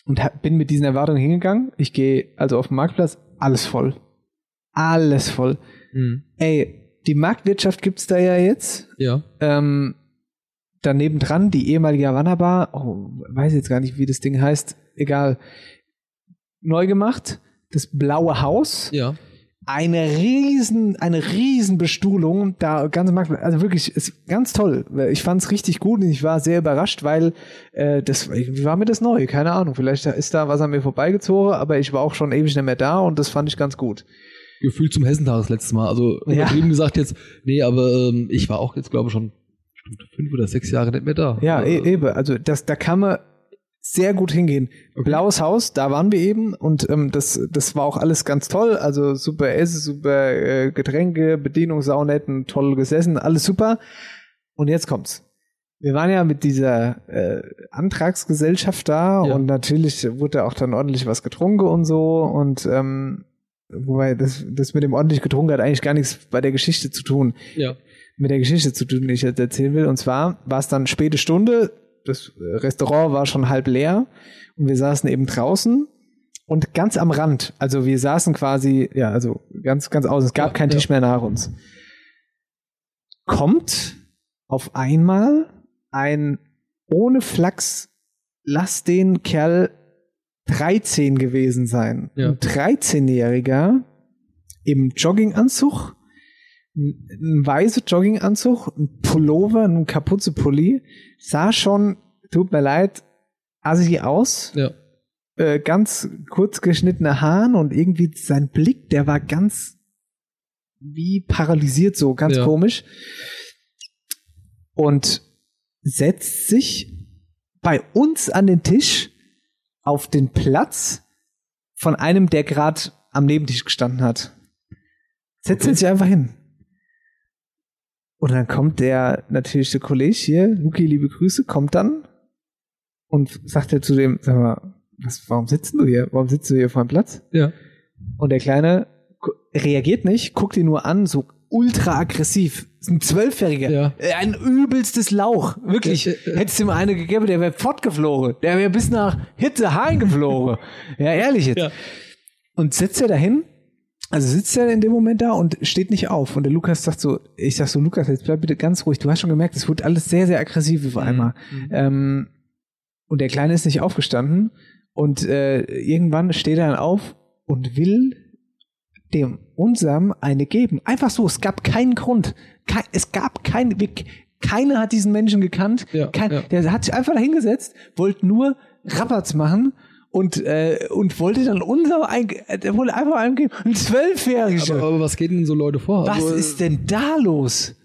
und hab, bin mit diesen Erwartungen hingegangen. Ich gehe also auf den Marktplatz, alles voll. Alles voll. Mhm. Ey, die Marktwirtschaft gibt's da ja jetzt. ja. Ähm, daneben dran die ehemalige Havanna Bar, oh, weiß jetzt gar nicht, wie das Ding heißt, egal. Neu gemacht, das blaue Haus, Ja. eine riesen, eine riesen Bestuhlung, da ganze Markt, also wirklich, ist ganz toll. Ich fand's richtig gut und ich war sehr überrascht, weil äh, das irgendwie war mir das neu, keine Ahnung. Vielleicht ist da was an mir vorbeigezogen, aber ich war auch schon ewig nicht mehr da und das fand ich ganz gut. Gefühlt zum Hessentag das letzte Mal. Also Ja. übertrieben gesagt jetzt, nee, aber ähm, ich war auch jetzt, glaube ich, schon fünf oder sechs Jahre nicht mehr da. Ja, äh, eben. Also das, da kann man sehr gut hingehen. Blaues Haus, da waren wir eben und ähm, das, das war auch alles ganz toll. Also super Essen, super äh, Getränke, Bedienung saunetten, toll gesessen, alles super. Und jetzt kommt's. Wir waren ja mit dieser äh, Antragsgesellschaft da Ja. und natürlich wurde auch dann ordentlich was getrunken und so und ähm, wobei das, das mit dem ordentlich getrunken hat eigentlich gar nichts bei der Geschichte zu tun Ja. mit der Geschichte zu tun, die ich jetzt erzählen will. Und zwar war es dann späte Stunde, das Restaurant war schon halb leer und wir saßen eben draußen und ganz am Rand, also wir saßen quasi, ja, also ganz, ganz außen, es gab Ja, keinen ja. Tisch mehr nach uns. Kommt auf einmal ein ohne Flachs, lass den Kerl 13 gewesen sein. Ja. Ein 13-Jähriger im Jogginganzug, ein, weißer Jogginganzug, ein Pullover, ein Kapuze-Pulli, sah schon, tut mir leid, assig aus. Ja. äh, ganz kurz geschnittene Haaren und irgendwie sein Blick, der war ganz wie paralysiert so, ganz Ja. komisch. Und setzt sich bei uns an den Tisch auf den Platz von einem, der gerade am Nebentisch gestanden hat. Setzt Okay. sich einfach hin. Und dann kommt der natürlich der Kollege hier, Luki, liebe Grüße, kommt dann und sagt er zu dem, sag mal, was, warum sitzt du hier? Warum sitzt du hier vor dem Platz? Ja. Und der Kleine reagiert nicht, guckt ihn nur an, so ultra aggressiv. Ist ein Zwölfjähriger. Ja. Äh, Ein übelstes Lauch. Wirklich. Ja, ja. Hättest du ihm eine gegeben, der wäre fortgeflogen. Der wäre bis nach Hitzehain geflogen. ja, ehrlich jetzt. Ja. Und sitzt er dahin, also sitzt er in dem Moment da und steht nicht auf. Und der Lukas sagt so, ich sag so, Lukas, jetzt bleib bitte ganz ruhig. Du hast schon gemerkt, es wird alles sehr, sehr aggressiv auf einmal. Ähm, und der Kleine ist nicht aufgestanden. Und äh, irgendwann steht er dann auf und will dem unserem eine geben. Einfach so, es gab keinen Grund. Kei- es gab keinen, wir- keiner hat diesen Menschen gekannt. Ja, Kein, ja. Der hat sich einfach dahingesetzt, wollte nur Rabatz machen und, äh, und wollte dann unser, ein, der wollte einfach einem geben. Ein Zwölfjähriger. Aber, aber was geht denn so Leute vor? Was Also, ist denn da los?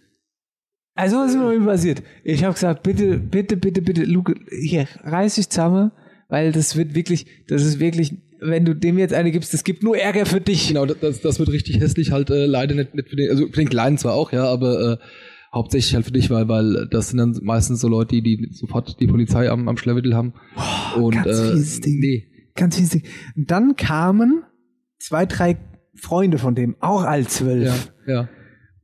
Also, was ist mir passiert? Ich habe gesagt, bitte, bitte, bitte, bitte, Luke, hier, reiß dich zusammen, weil das wird wirklich, das ist wirklich, wenn du dem jetzt eine gibst, das gibt nur Ärger für dich. Genau, das, das wird richtig hässlich halt äh, leider nicht, nicht für den, also für den Kleinen zwar auch, ja, aber äh, hauptsächlich halt für dich, weil, weil das sind dann meistens so Leute, die, die sofort die Polizei am, am Schleppwittel haben. Und ganz äh, fieses Ding. nee. Ganz fies. Und dann kamen zwei, drei Freunde von dem, auch alt zwölf. Ja, ja.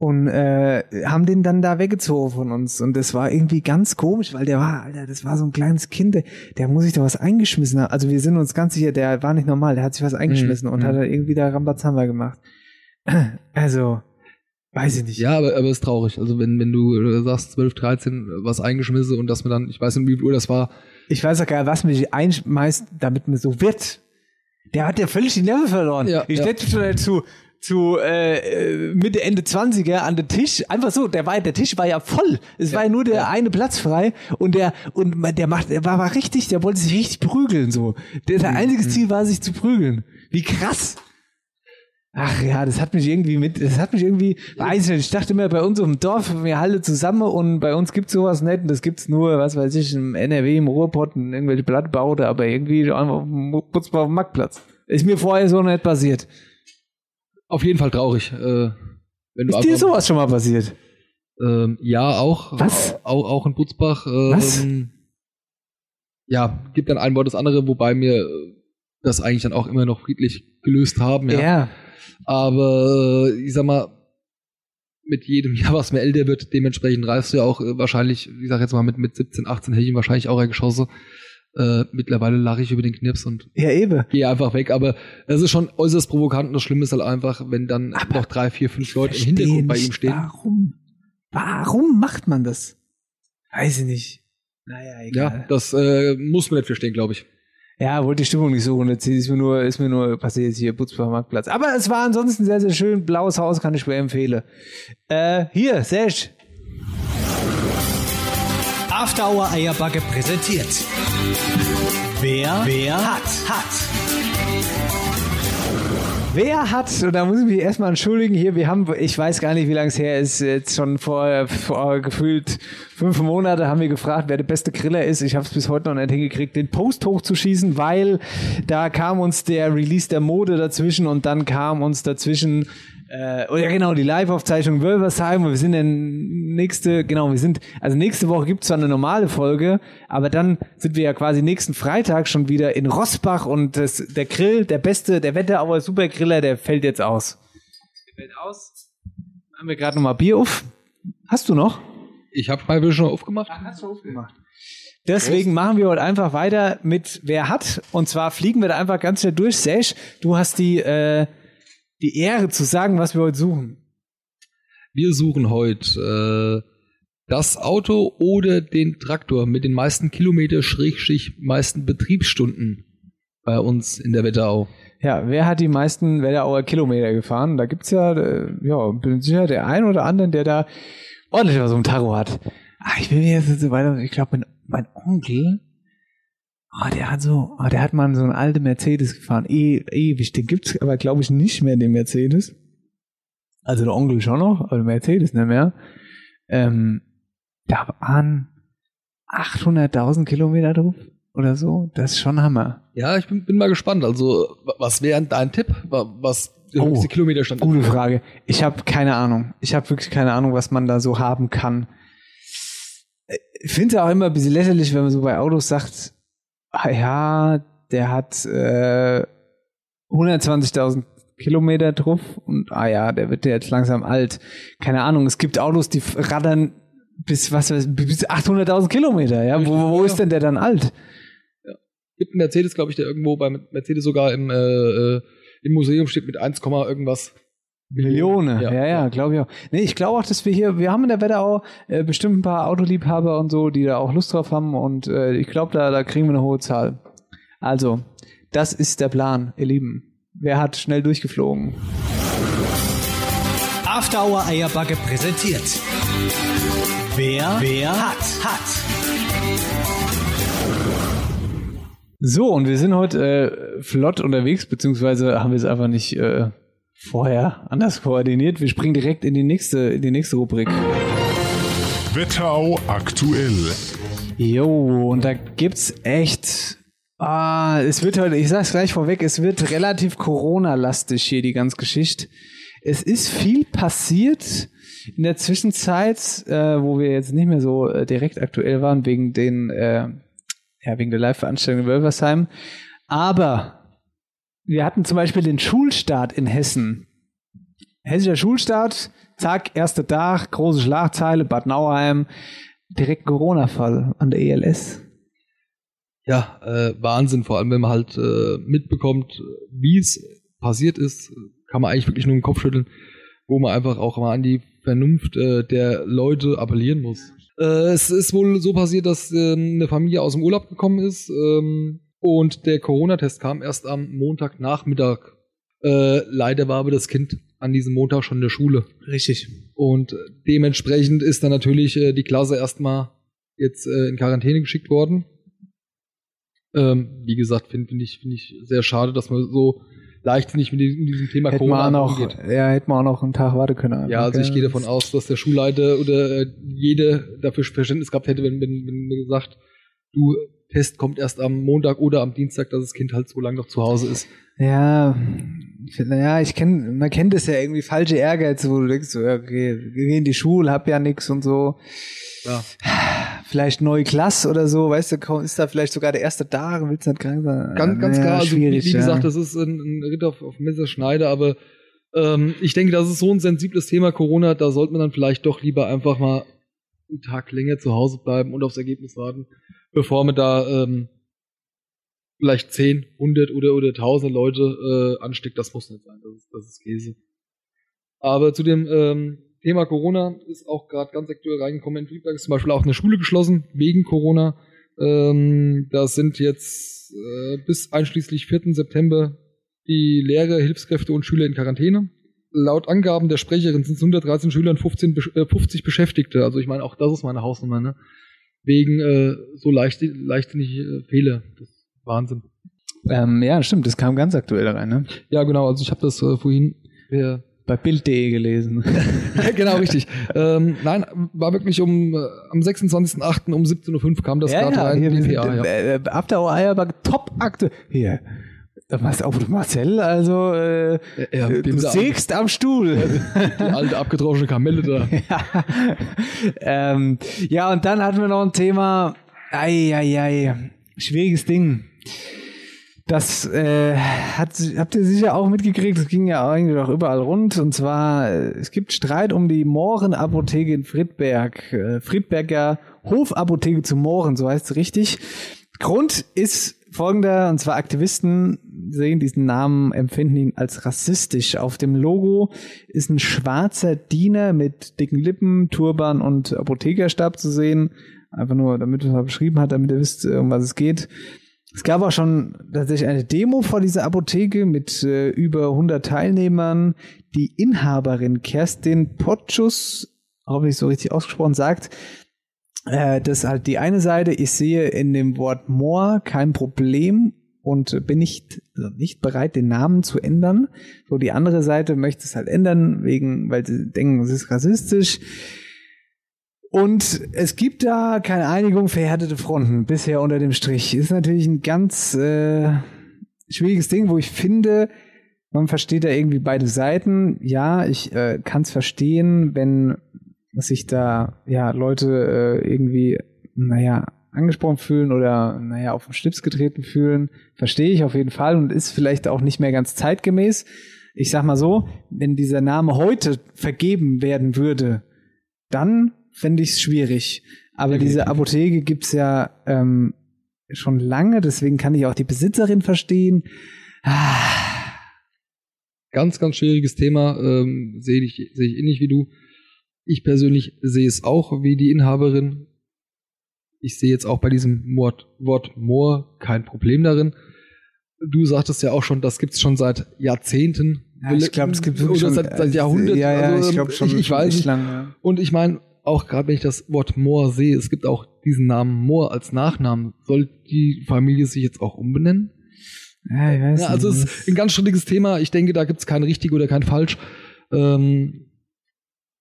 Und äh, haben den dann da weggezogen von uns. Und das war irgendwie ganz komisch, weil der war, Alter, das war so ein kleines Kind, der, der muss sich da was eingeschmissen haben. Also wir sind uns ganz sicher, der war nicht normal, der hat sich was eingeschmissen und mhm. hat da irgendwie da Rambazamba gemacht. Also, weiß ich nicht. Ja, aber, aber ist traurig. Also wenn, wenn du sagst 12, 13, was eingeschmissen und dass man dann, ich weiß nicht, wie viel Uhr das war, Ich weiß auch gar nicht, was mich einschmeißt, damit mir so wird. Der hat ja völlig die Nerven verloren. Ja, ich ja. schon zu, zu äh, äh, Mitte, Ende 20er an den Tisch. Einfach so, der, war, der Tisch war ja voll. Es war ja nur der eine Platz frei und der und der macht, der war, war richtig, der wollte sich richtig prügeln so. Der, Mhm. der einzige Ziel war, sich zu prügeln. Wie krass. Ach ja, das hat mich irgendwie mit, das hat mich irgendwie, weiß ich nicht, ich dachte immer, bei uns im Dorf, wir alle zusammen und bei uns gibt's sowas nicht und das gibt's nur, was weiß ich, im NRW, im Ruhrpott, in irgendwelche Blattbaute, aber irgendwie einfach Putzbau auf dem Marktplatz. Ist mir vorher so nicht passiert. Auf jeden Fall traurig. Äh, wenn du Ist dir sowas schon mal passiert? Ähm, ja, auch. Was? Auch, auch in Butzbach. Äh, Was? Ähm, ja, gibt dann ein Wort das andere, wobei wir äh, das eigentlich dann auch immer noch friedlich gelöst haben. Ja. Aber äh, ich sag mal, mit jedem Jahr, was mir älter wird, dementsprechend reifst du ja auch äh, wahrscheinlich, ich sag jetzt mal, mit, mit 17, 18 hätte ich ihn wahrscheinlich auch geschossen. Äh, mittlerweile lache ich über den Knips und Ja, eben. gehe einfach weg. Aber das ist schon äußerst provokant und das Schlimme ist halt einfach, wenn dann noch drei, vier, fünf Leute im Hintergrund bei ihm stehen. Warum? Warum macht man das? Weiß ich nicht. Naja, egal. Ja, das äh, muss man nicht verstehen, glaube ich. Ja, wollte die Stimmung nicht suchen. Jetzt ist mir nur, ist mir nur passiert hier Putzbacher Marktplatz. Aber es war ansonsten sehr, sehr schön. Blaues Haus kann ich schwer empfehlen. Äh, hier, Serge. After Hour Eierbacke präsentiert. Wer, wer hat, hat. Wer hat, und da muss ich mich erstmal entschuldigen, hier, wir haben, ich weiß gar nicht, wie lange es her ist, jetzt schon vor, vor gefühlt fünf Monate haben wir gefragt, wer der beste Griller ist. Ich habe es bis heute noch nicht hingekriegt, den Post hochzuschießen, weil da kam uns der Release der Mode dazwischen und dann kam uns dazwischen äh, oh ja genau, die Live-Aufzeichnung Wölversheim. Wir sind in nächste, genau, wir sind, also nächste Woche gibt's zwar eine normale Folge, aber dann sind wir ja quasi nächsten Freitag schon wieder in Rossbach und das, der Grill, der beste, der Wetterauer Supergriller, der fällt jetzt aus. Der fällt aus. Haben wir gerade nochmal Bier auf? Hast du noch? Ich habe Freiwillig schon aufgemacht. Hast du aufgemacht. Deswegen machen wir heute einfach weiter mit Wer hat. Und zwar fliegen wir da einfach ganz schnell durch. Sesh, du hast die, äh, die Ehre zu sagen, was wir heute suchen. Wir suchen heute äh, das Auto oder den Traktor mit den meisten Kilometer, Schrägstrich, meisten Betriebsstunden bei uns in der Wetterau. Ja, wer hat die meisten Wetterauer Kilometer gefahren? Da gibt's ja, äh, ja, bin sicher, der ein oder andere, der da ordentlich was um Tacho hat. Ah, ich bin mir jetzt so weiter, ich glaube, mein, mein Onkel Oh, der hat so, oh, der hat mal so einen alten Mercedes gefahren. E, ewig. Den gibt's aber, glaube ich, nicht mehr, den Mercedes. Also der Onkel schon noch, aber der Mercedes nicht mehr. Ähm, da waren 800.000 Kilometer drauf oder so. Das ist schon Hammer. Ja, ich bin, bin mal gespannt. Also, wa- was wäre dein Tipp? Wa- Was der Oh, höchste Kilometerstand ist? Gute Frage. Ich habe keine Ahnung. Ich habe wirklich keine Ahnung, was man da so haben kann. Ich finde es auch immer ein bisschen lächerlich, wenn man so bei Autos sagt, ah ja, der hat äh, 120.000 Kilometer drauf und ah ja, der wird ja jetzt langsam alt. Keine Ahnung, es gibt Autos, die raddern bis was weiß, bis 800.000 Kilometer, ja. Wo, wo ist denn der dann alt? gibt einen Mercedes, glaube ich, der irgendwo bei Mercedes sogar im, äh, äh, im Museum steht mit 1, irgendwas. Millionen, ja, ja, glaube ich auch. Nee, ich glaube auch, dass wir hier, wir haben in der Wetterau äh, bestimmt ein paar Autoliebhaber und so, die da auch Lust drauf haben und äh, ich glaube, da, da kriegen wir eine hohe Zahl. Also, das ist der Plan, ihr Lieben. Wer hat schnell durchgeflogen? After Hour Eierbacke präsentiert. Wer, wer hat, hat. So, und wir sind heute äh, flott unterwegs, beziehungsweise haben wir es einfach nicht äh, vorher anders koordiniert. Wir springen direkt in die nächste, in die nächste Rubrik. Wetterau aktuell. Jo, und da gibt's echt. Ah, es wird heute, ich sag's gleich vorweg, es wird relativ Corona-lastig hier, die ganze Geschichte. Es ist viel passiert in der Zwischenzeit, äh, wo wir jetzt nicht mehr so äh, direkt aktuell waren, wegen den, äh, ja, wegen der Live-Veranstaltung in Wölversheim. Aber wir hatten zum Beispiel den Schulstart in Hessen. Hessischer Schulstart, zack, erster Tag, große Schlagzeile, Bad Nauheim, direkt Corona-Fall an der ELS. Ja, äh, Wahnsinn, vor allem wenn man halt äh, mitbekommt, wie es passiert ist, kann man eigentlich wirklich nur den Kopf schütteln, wo man einfach auch mal an die Vernunft äh, der Leute appellieren muss. Äh, es ist wohl so passiert, dass äh, eine Familie aus dem Urlaub gekommen ist ähm, und der Corona-Test kam erst am Montagnachmittag. Äh, leider war aber das Kind an diesem Montag schon in der Schule. Richtig. Und dementsprechend ist dann natürlich äh, die Klasse erstmal jetzt äh, in Quarantäne geschickt worden. Ähm, wie gesagt, finde find ich, find ich sehr schade, dass man so leichtsinnig mit diesem, diesem Thema Hätten wir Corona auch noch, umgeht. ja, hätten wir auch noch einen Tag warten können. Ja, also ich gehe davon aus, dass der Schulleiter oder äh, jede dafür Verständnis gehabt hätte, wenn, wenn, wenn mir gesagt, du, Test kommt erst am Montag oder am Dienstag, dass das Kind halt so lange noch zu Hause ist. Ja, naja, ich kenn, man kennt das ja irgendwie falsche Ehrgeiz, wo du denkst, so, okay, geh in die Schule, hab ja nix und so. Ja. Vielleicht neue Klasse oder so, weißt du, ist da vielleicht sogar der erste Tag, willst du nicht krank sein? Ganz, ganz Ja, klar, also wie, wie gesagt, das ist ein, ein Ritt auf, auf Messerschneider, aber ähm, ich denke, das ist so ein sensibles Thema Corona, da sollte man dann vielleicht doch lieber einfach mal einen Tag länger zu Hause bleiben und aufs Ergebnis warten, bevor man da ähm, vielleicht 10, 100 oder, oder 1000 Leute äh, ansteckt. Das muss nicht sein, das ist, das ist Käse. Aber zu dem ähm, Thema Corona ist auch gerade ganz aktuell reingekommen. In Friedberg ist zum Beispiel auch eine Schule geschlossen wegen Corona. Ähm, da sind jetzt äh, bis einschließlich 4. September die Lehrer, Hilfskräfte und Schüler in Quarantäne. Laut Angaben der Sprecherin sind es 113 Schüler und 15, besch- äh, 50 Beschäftigte. Also ich meine, auch das ist meine Hausnummer, ne? Wegen äh, so leicht, leichtsinnige äh, Fehler. Das ist Wahnsinn. Ähm, ja, stimmt, das kam ganz aktuell rein, ne? Ja, genau. Also ich habe das äh, vorhin per Bei Bild.de gelesen. ja, genau, richtig. ähm, nein, war wirklich um äh, am 26.08. um 17.05 Uhr kam das gerade rein. hier, wir sind, DPA, ja. äh, äh, After Hour Eierbacke, Top-Akte. Hier, da machst auch Marcel, also äh, ja, du sägst am Stuhl. Die alte abgetroschene Kamelle da. ja. ähm, ja, und dann hatten wir noch ein Thema, ei, ei, ei, schwieriges Ding. Das äh, hat, habt ihr sicher auch mitgekriegt, es ging ja eigentlich auch überall rund. Und zwar, äh, es gibt Streit um die Mohren-Apotheke in Friedberg. Äh, Friedberger Hofapotheke zu Mohren, so heißt es richtig. Grund ist folgender, und zwar Aktivisten sehen diesen Namen, empfinden ihn als rassistisch. Auf dem Logo ist ein schwarzer Diener mit dicken Lippen, Turban und Apothekerstab zu sehen. Einfach nur, damit er beschrieben hat, damit ihr wisst, um was es geht. Es gab auch schon tatsächlich eine Demo vor dieser Apotheke mit äh, über 100 Teilnehmern. Die Inhaberin Kerstin Potschus, hoffentlich so richtig ausgesprochen, sagt, Äh, das ist halt die eine Seite. Ich sehe in dem Wort Moor kein Problem und bin nicht, also nicht bereit, den Namen zu ändern. So, die andere Seite möchte es halt ändern, wegen, weil sie denken, es ist rassistisch. Und es gibt da keine Einigung, verhärtete Fronten bisher unter dem Strich. Ist natürlich ein ganz äh, schwieriges Ding, wo ich finde, man versteht da irgendwie beide Seiten. Ja, ich äh, kann es verstehen, wenn sich da ja Leute äh, irgendwie, naja, angesprochen fühlen oder naja, auf den Schlips getreten fühlen, verstehe ich auf jeden Fall und ist vielleicht auch nicht mehr ganz zeitgemäß. Ich sag mal so, wenn dieser Name heute vergeben werden würde, dann fände ich es schwierig. Aber Definitiv. diese Apotheke gibt's ja ähm, schon lange, deswegen kann ich auch die Besitzerin verstehen. Ah, Ganz, ganz schwieriges Thema, ähm, sehe ich, sehe ich ähnlich wie du. Ich persönlich sehe es auch wie die Inhaberin. Ich sehe jetzt auch bei diesem Wort, Wort Moor kein Problem darin. Du sagtest ja auch schon, das gibt's schon seit Jahrzehnten. Ja, ich glaube, es gibt oder schon, seit, seit Jahrhunderten. Ja, ja, also, ich glaube schon. Ich, ich weiß nicht. lang, ja. Und ich meine, auch gerade wenn ich das Wort Moor sehe, es gibt auch diesen Namen Moor als Nachnamen. Soll die Familie sich jetzt auch umbenennen? Ja, ich weiß Ja, also es nicht. ist ein ganz strittiges Thema. Ich denke, da gibt es kein richtig oder kein falsch. Ähm,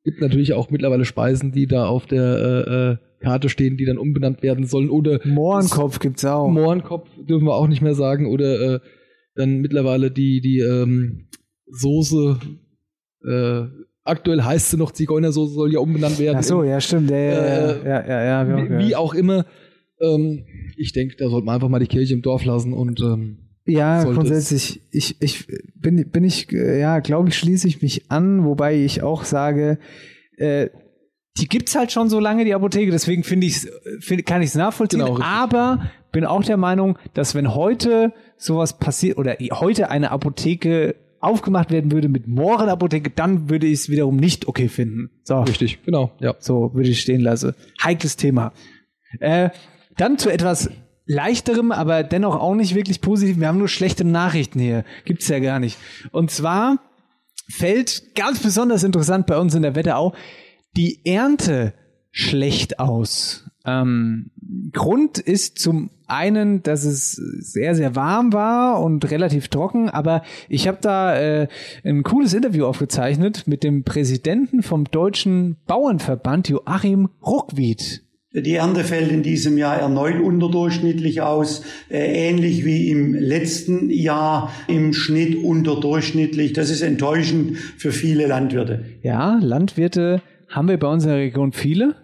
gibt natürlich auch mittlerweile Speisen, die da auf der äh, äh, Karte stehen, die dann umbenannt werden sollen. Oder Mohrenkopf gibt's auch. Mohrenkopf dürfen wir auch nicht mehr sagen. Oder äh, dann mittlerweile die, die ähm, Soße, äh, aktuell heißt sie noch Zigeunersoße, soll ja umbenannt werden. Ach so, ja, stimmt. Ja, Äh, ja, ja, ja, wie, wie auch immer. Ähm, ich denke, da sollte man einfach mal die Kirche im Dorf lassen und ähm, Ja, grundsätzlich, ich, ich bin, bin ich, äh, ja, glaube ich, schließe ich mich an, wobei ich auch sage, äh, die gibt's halt schon so lange, die Apotheke, deswegen finde ich find, kann ich es nachvollziehen, Genau, aber bin auch der Meinung, dass wenn heute sowas passiert oder heute eine Apotheke aufgemacht werden würde mit Mohrenapotheke, dann würde ich es wiederum nicht okay finden. So. richtig, genau, ja. So würde ich stehen lassen. Heikles Thema. Äh, dann zu etwas leichterem, aber dennoch auch nicht wirklich positiv. Wir haben nur schlechte Nachrichten hier. Gibt's ja gar nicht. Und zwar fällt ganz besonders interessant bei uns in der Wetterau die Ernte schlecht aus. Ähm, Grund ist zum einen, dass es sehr, sehr warm war und relativ trocken, aber ich habe da äh, ein cooles Interview aufgezeichnet mit dem Präsidenten vom Deutschen Bauernverband, Joachim Ruckwied. Die Ernte fällt in diesem Jahr erneut unterdurchschnittlich aus, äh, ähnlich wie im letzten Jahr im Schnitt unterdurchschnittlich. Das ist enttäuschend für viele Landwirte. Ja, Landwirte haben wir bei uns in der Region viele.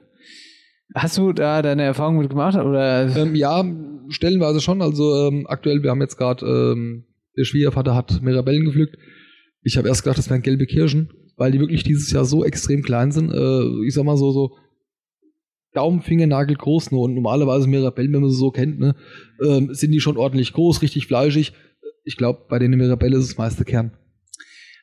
Hast du da deine Erfahrung mit gemacht? Oder? Ähm, ja, stellenweise schon. Also ähm, aktuell, wir haben jetzt gerade, ähm, der Schwiegervater hat Mirabellen gepflückt. Ich habe erst gedacht, das wären gelbe Kirschen, weil die wirklich dieses Jahr so extrem klein sind. Äh, ich sag mal so, so Daumenfingernagel groß nur und normalerweise Mirabellen, wenn man sie so kennt, ne, ähm, sind die schon ordentlich groß, richtig fleischig. Ich glaube, bei den Mirabelle ist das meiste Kern.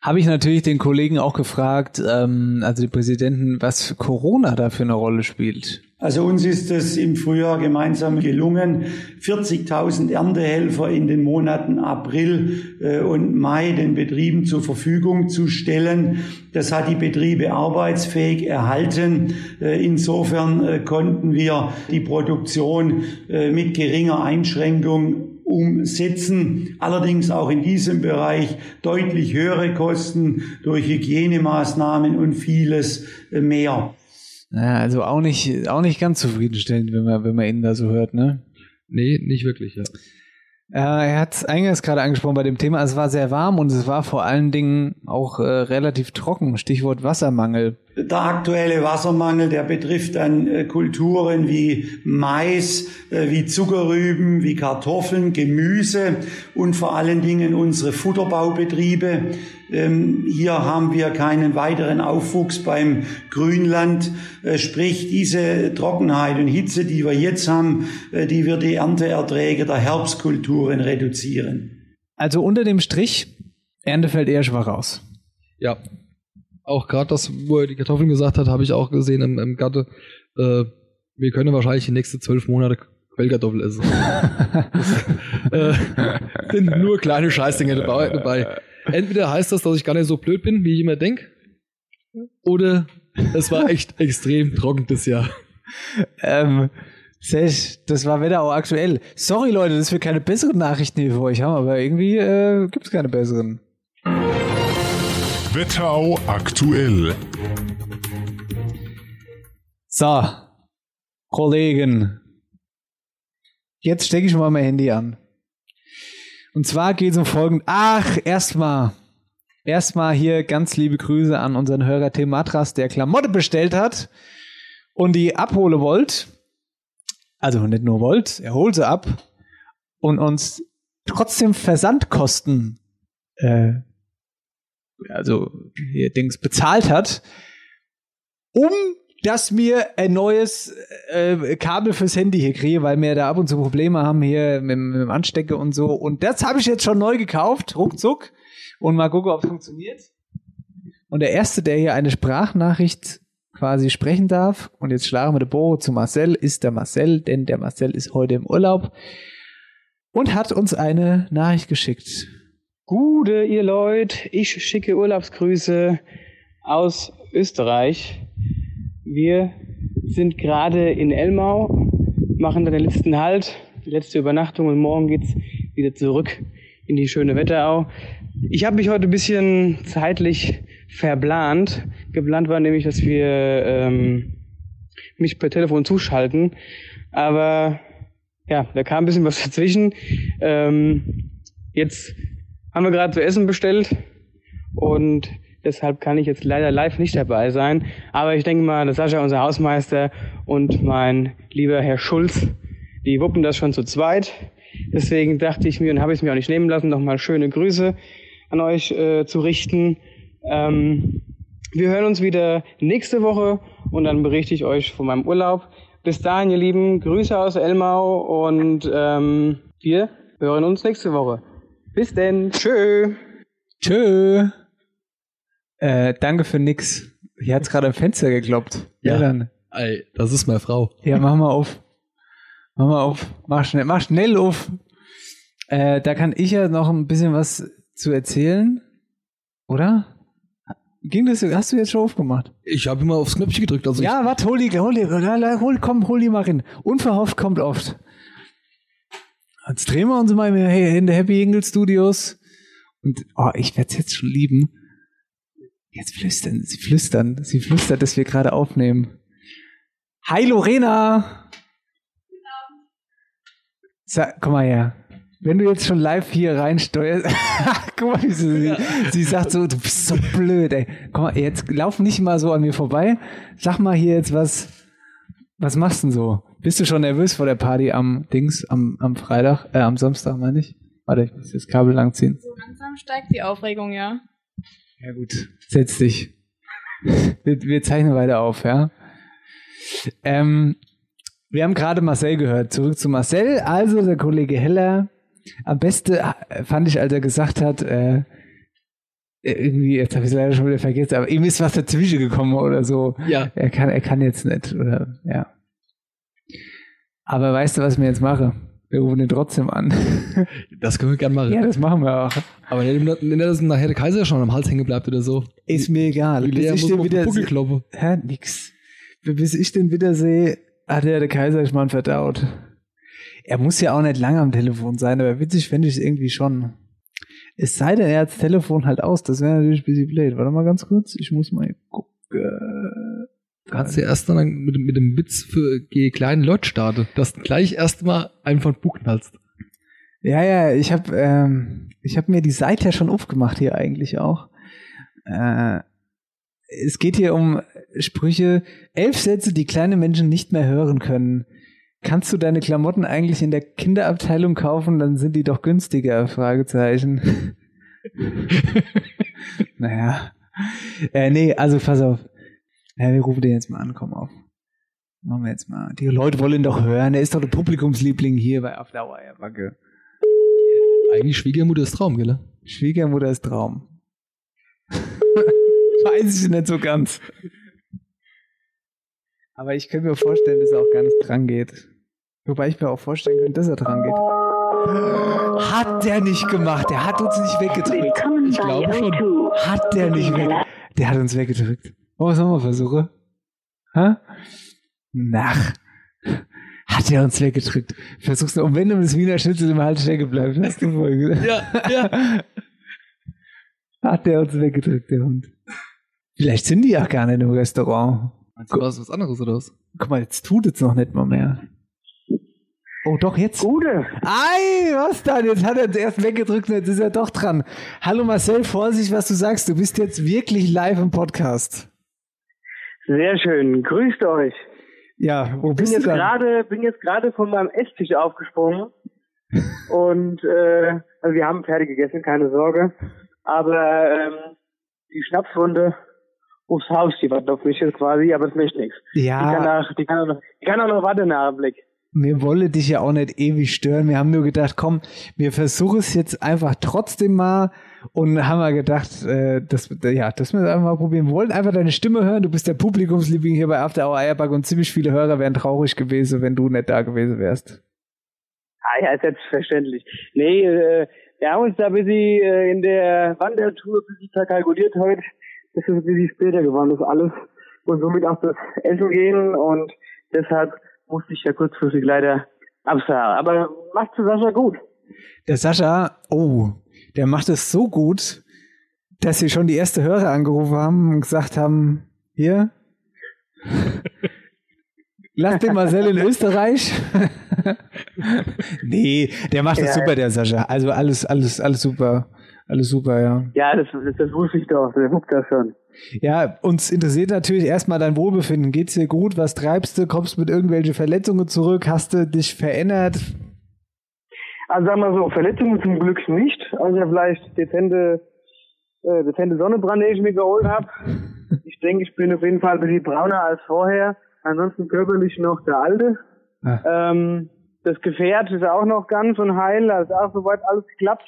Habe ich natürlich den Kollegen auch gefragt, ähm, also die Präsidenten, was Corona da für eine Rolle spielt. Also uns ist es im Frühjahr gemeinsam gelungen, 40.000 Erntehelfer in den Monaten April äh, und Mai den Betrieben zur Verfügung zu stellen. Das hat die Betriebe arbeitsfähig erhalten. Äh, Insofern äh, konnten wir die Produktion mit geringer Einschränkung umsetzen. Allerdings auch in diesem Bereich deutlich höhere Kosten durch Hygienemaßnahmen und vieles mehr. Ja, also auch nicht, auch nicht ganz zufriedenstellend, wenn man, wenn man ihn da so hört, ne? Nee, nicht wirklich, ja. Äh, er hat es eingangs gerade angesprochen bei dem Thema, es war sehr warm und es war vor allen Dingen auch äh, relativ trocken. Stichwort Wassermangel. Der aktuelle Wassermangel, der betrifft dann äh, Kulturen wie Mais, äh, wie Zuckerrüben, wie Kartoffeln, Gemüse und vor allen Dingen unsere Futterbaubetriebe. Ähm, hier haben wir keinen weiteren Aufwuchs beim Grünland. Äh, sprich, diese Trockenheit und Hitze, die wir jetzt haben, die wird die Ernteerträge der Herbstkulturen reduzieren. Also unter dem Strich, Ernte fällt eher schwach aus. Ja. Auch gerade das, wo er die Kartoffeln gesagt hat, habe ich auch gesehen im, im Gatte. Äh, wir können wahrscheinlich die nächsten zwölf Monate Quellkartoffel essen. das, äh, sind nur kleine Scheißdinge dabei, dabei. Entweder heißt das, dass ich gar nicht so blöd bin, wie ich immer denke, oder es war echt extrem trocken das Jahr. ähm, Sesh, das war Wetterau aktuell. Sorry, Leute, dass wir keine besseren Nachrichten hier für euch haben, aber irgendwie äh, gibt es keine besseren. Wetterau aktuell. So, Kollegen. Jetzt stecke ich mal mein Handy an. Und zwar geht es um folgendes. Ach, erstmal. Erstmal hier ganz liebe Grüße an unseren Hörer Tim Matras, der Klamotte bestellt hat und die abhole wollt. Also nicht nur wollt, er holt sie ab und uns trotzdem Versandkosten, äh, also hier Dings bezahlt hat, um dass mir ein neues äh, Kabel fürs Handy hier kriege, weil wir da ab und zu Probleme haben hier mit, mit dem Anstecker und so. Und das habe ich jetzt schon neu gekauft, ruckzuck. Und mal gucken, ob es funktioniert. Und der Erste, der hier eine Sprachnachricht quasi sprechen darf, und jetzt schlagen wir den Bogen zu Marcel, ist der Marcel, denn der Marcel ist heute im Urlaub und hat uns eine Nachricht geschickt. Gute, ihr Leute, ich schicke Urlaubsgrüße aus Österreich. Wir sind gerade in Elmau, machen dann den letzten Halt, die letzte Übernachtung und morgen geht's wieder zurück in die schöne Wetterau. Ich habe mich heute ein bisschen zeitlich verplant. Geplant war nämlich, dass wir ähm, mich per Telefon zuschalten, aber ja, da kam ein bisschen was dazwischen. Ähm, jetzt haben wir gerade zu essen bestellt und Deshalb kann ich jetzt leider live nicht dabei sein. Aber ich denke mal, dass Sascha, unser Hausmeister und mein lieber Herr Schulz, die wuppen das schon zu zweit. Deswegen dachte ich mir und habe es mir auch nicht nehmen lassen, nochmal schöne Grüße an euch äh, zu richten. Ähm, wir hören uns wieder nächste Woche und dann berichte ich euch von meinem Urlaub. Bis dahin, ihr Lieben, Grüße aus Elmau und ähm, wir hören uns nächste Woche. Bis denn. Tschö. Tschö. Äh, danke für nix. Hier hat's gerade am Fenster gekloppt. Ja. ja dann. Ey, das ist meine Frau. Ja, mach mal auf. Mach mal auf. Mach schnell, mach schnell auf. Äh, da kann ich ja noch ein bisschen was zu erzählen. Oder? Ging das, hast du jetzt schon aufgemacht? Ich habe immer aufs Knöpfchen gedrückt. Also ja, warte, hol die, hol die, hol, komm, hol die mal rein. Unverhofft kommt oft. Jetzt drehen wir uns mal in der Happy Eagle Studios. Und, oh, ich werde es jetzt schon lieben. Jetzt flüstern, sie flüstern, sie flüstert, dass wir gerade aufnehmen. Hi Lorena! Sa komm mal her. Wenn du jetzt schon live hier reinsteuerst, guck mal, wie sie, ja. sie sagt so, du bist so blöd, ey. Komm mal, jetzt lauf nicht mal so an mir vorbei. Sag mal hier jetzt was, was machst du denn so? Bist du schon nervös vor der Party am Dings, am, am Freitag, äh, am Samstag, meine ich? Warte, ich muss das Kabel langziehen. So langsam steigt die Aufregung, ja. Ja gut, setz dich. Wir, wir zeichnen weiter auf, ja. Ähm, wir haben gerade Marcel gehört. Zurück zu Marcel. Also der Kollege Heller. Am besten äh, fand ich, als er gesagt hat, äh, irgendwie, jetzt habe ich es leider schon wieder vergessen, aber ihm ist was dazwischen gekommen oder so. Ja. Er kann, er kann jetzt nicht, oder, ja. Aber weißt du, was ich mir jetzt mache? Wir rufen den trotzdem an. Das können wir gerne machen. Ja, das machen wir auch. Aber nicht, dass nachher der Kaiser schon am Hals hängen bleibt oder so. Ist mir egal. Bis ich den wieder sehe. Hä, nix. Bis ich den wieder sehe, hat er der Kaiser schon verdaut. Er muss ja auch nicht lange am Telefon sein, aber witzig fände ich es irgendwie schon. Es sei denn, er hat das Telefon halt aus. Das wäre natürlich ein bisschen blöd. Warte mal ganz kurz. Ich muss mal gucken. Kannst du erst dann mit, mit dem Witz für die kleinen Leute starten, dass du gleich erstmal einfach Buch knallst. Ja, ja, ich habe ähm, ich hab mir die Seite ja schon aufgemacht hier eigentlich auch. Äh, es geht hier um Sprüche, elf Sätze, die kleine Menschen nicht mehr hören können. Kannst du deine Klamotten eigentlich in der Kinderabteilung kaufen, dann sind die doch günstiger, Fragezeichen. naja. Äh, nee, also pass auf. Ja, wir rufen den jetzt mal an, komm auf. Machen wir jetzt mal. Die Leute wollen doch hören. Er ist doch der Publikumsliebling hier bei Auf der Eierbacke. Eigentlich Schwiegermutter ist Traum, gell? Schwiegermutter ist Traum. Weiß ich nicht so ganz. Aber ich könnte mir vorstellen, dass er auch gar nicht dran geht. Wobei ich mir auch vorstellen könnte, dass er dran geht. Hat der nicht gemacht. Der hat uns nicht weggedrückt. Ich glaube schon. Hat der nicht weggedrückt. Der hat uns weggedrückt. Oh, was sollen wir versuchen? Hä? Nach. Hat er uns weggedrückt. Versuch's noch, und wenn du das Wiener Schnitzel im Hals stecken bleibt, hast du vorhin gesagt. Ja, ja. Hat der uns weggedrückt, der Hund. Vielleicht sind die ja gar nicht im Restaurant. Meinst du, was was anderes oder was? Guck mal, jetzt tut es noch nicht mal mehr. Oh, doch, jetzt. Gute. Ei, was dann? Jetzt hat er erst weggedrückt und jetzt ist er doch dran. Hallo Marcel, Vorsicht, was du sagst. Du bist jetzt wirklich live im Podcast. Sehr schön. Grüßt euch. Ja, wo bin bist jetzt du dann? gerade bin jetzt gerade von meinem Esstisch aufgesprungen und äh, also wir haben fertig gegessen, keine Sorge. Aber ähm, die Schnapsrunde aufs Haus, die wartet auf mich jetzt quasi, aber es möchte nichts. Ja. Die kann, auch, die, kann auch noch, die kann auch noch warten Blick. Wir wollen dich ja auch nicht ewig stören. Wir haben nur gedacht, komm, wir versuchen es jetzt einfach trotzdem mal und haben wir gedacht, äh, das, ja, das müssen wir einfach mal probieren. Wir wollten einfach deine Stimme hören. Du bist der Publikumsliebling hier bei After Hour Eierbag und ziemlich viele Hörer wären traurig gewesen, wenn du nicht da gewesen wärst. Ah ja, selbstverständlich. Nee, äh, wir haben uns da ein bisschen äh, in der Wandertour ein bisschen verkalkuliert heute. Das ist ein bisschen später geworden, das alles. Und somit auch das Essen gehen und deshalb musste ich ja kurzfristig leider absagen. Aber macht Sascha gut. Der Sascha, oh, der macht es so gut, dass sie schon die erste Hörer angerufen haben und gesagt haben, hier, lass den Marcel in Österreich. nee, der macht das Ja. super, der Sascha. Also alles, alles, alles super. Alles super, ja. Ja, das, das, das wusste ich doch. Der guckt das schon. Ja, uns interessiert natürlich erstmal dein Wohlbefinden. Geht's dir gut? Was treibst du? Kommst du mit irgendwelchen Verletzungen zurück? Hast du dich verändert? Also sagen wir so, Verletzungen zum Glück nicht. Also vielleicht dezente, äh, dezente Sonnenbrand, die ich mir geholt habe. Ich denke, ich bin auf jeden Fall ein bisschen brauner als vorher. Ansonsten körperlich noch der Alte. Ähm, das Gefährt ist auch noch ganz und heil, da ist auch soweit alles geklappt.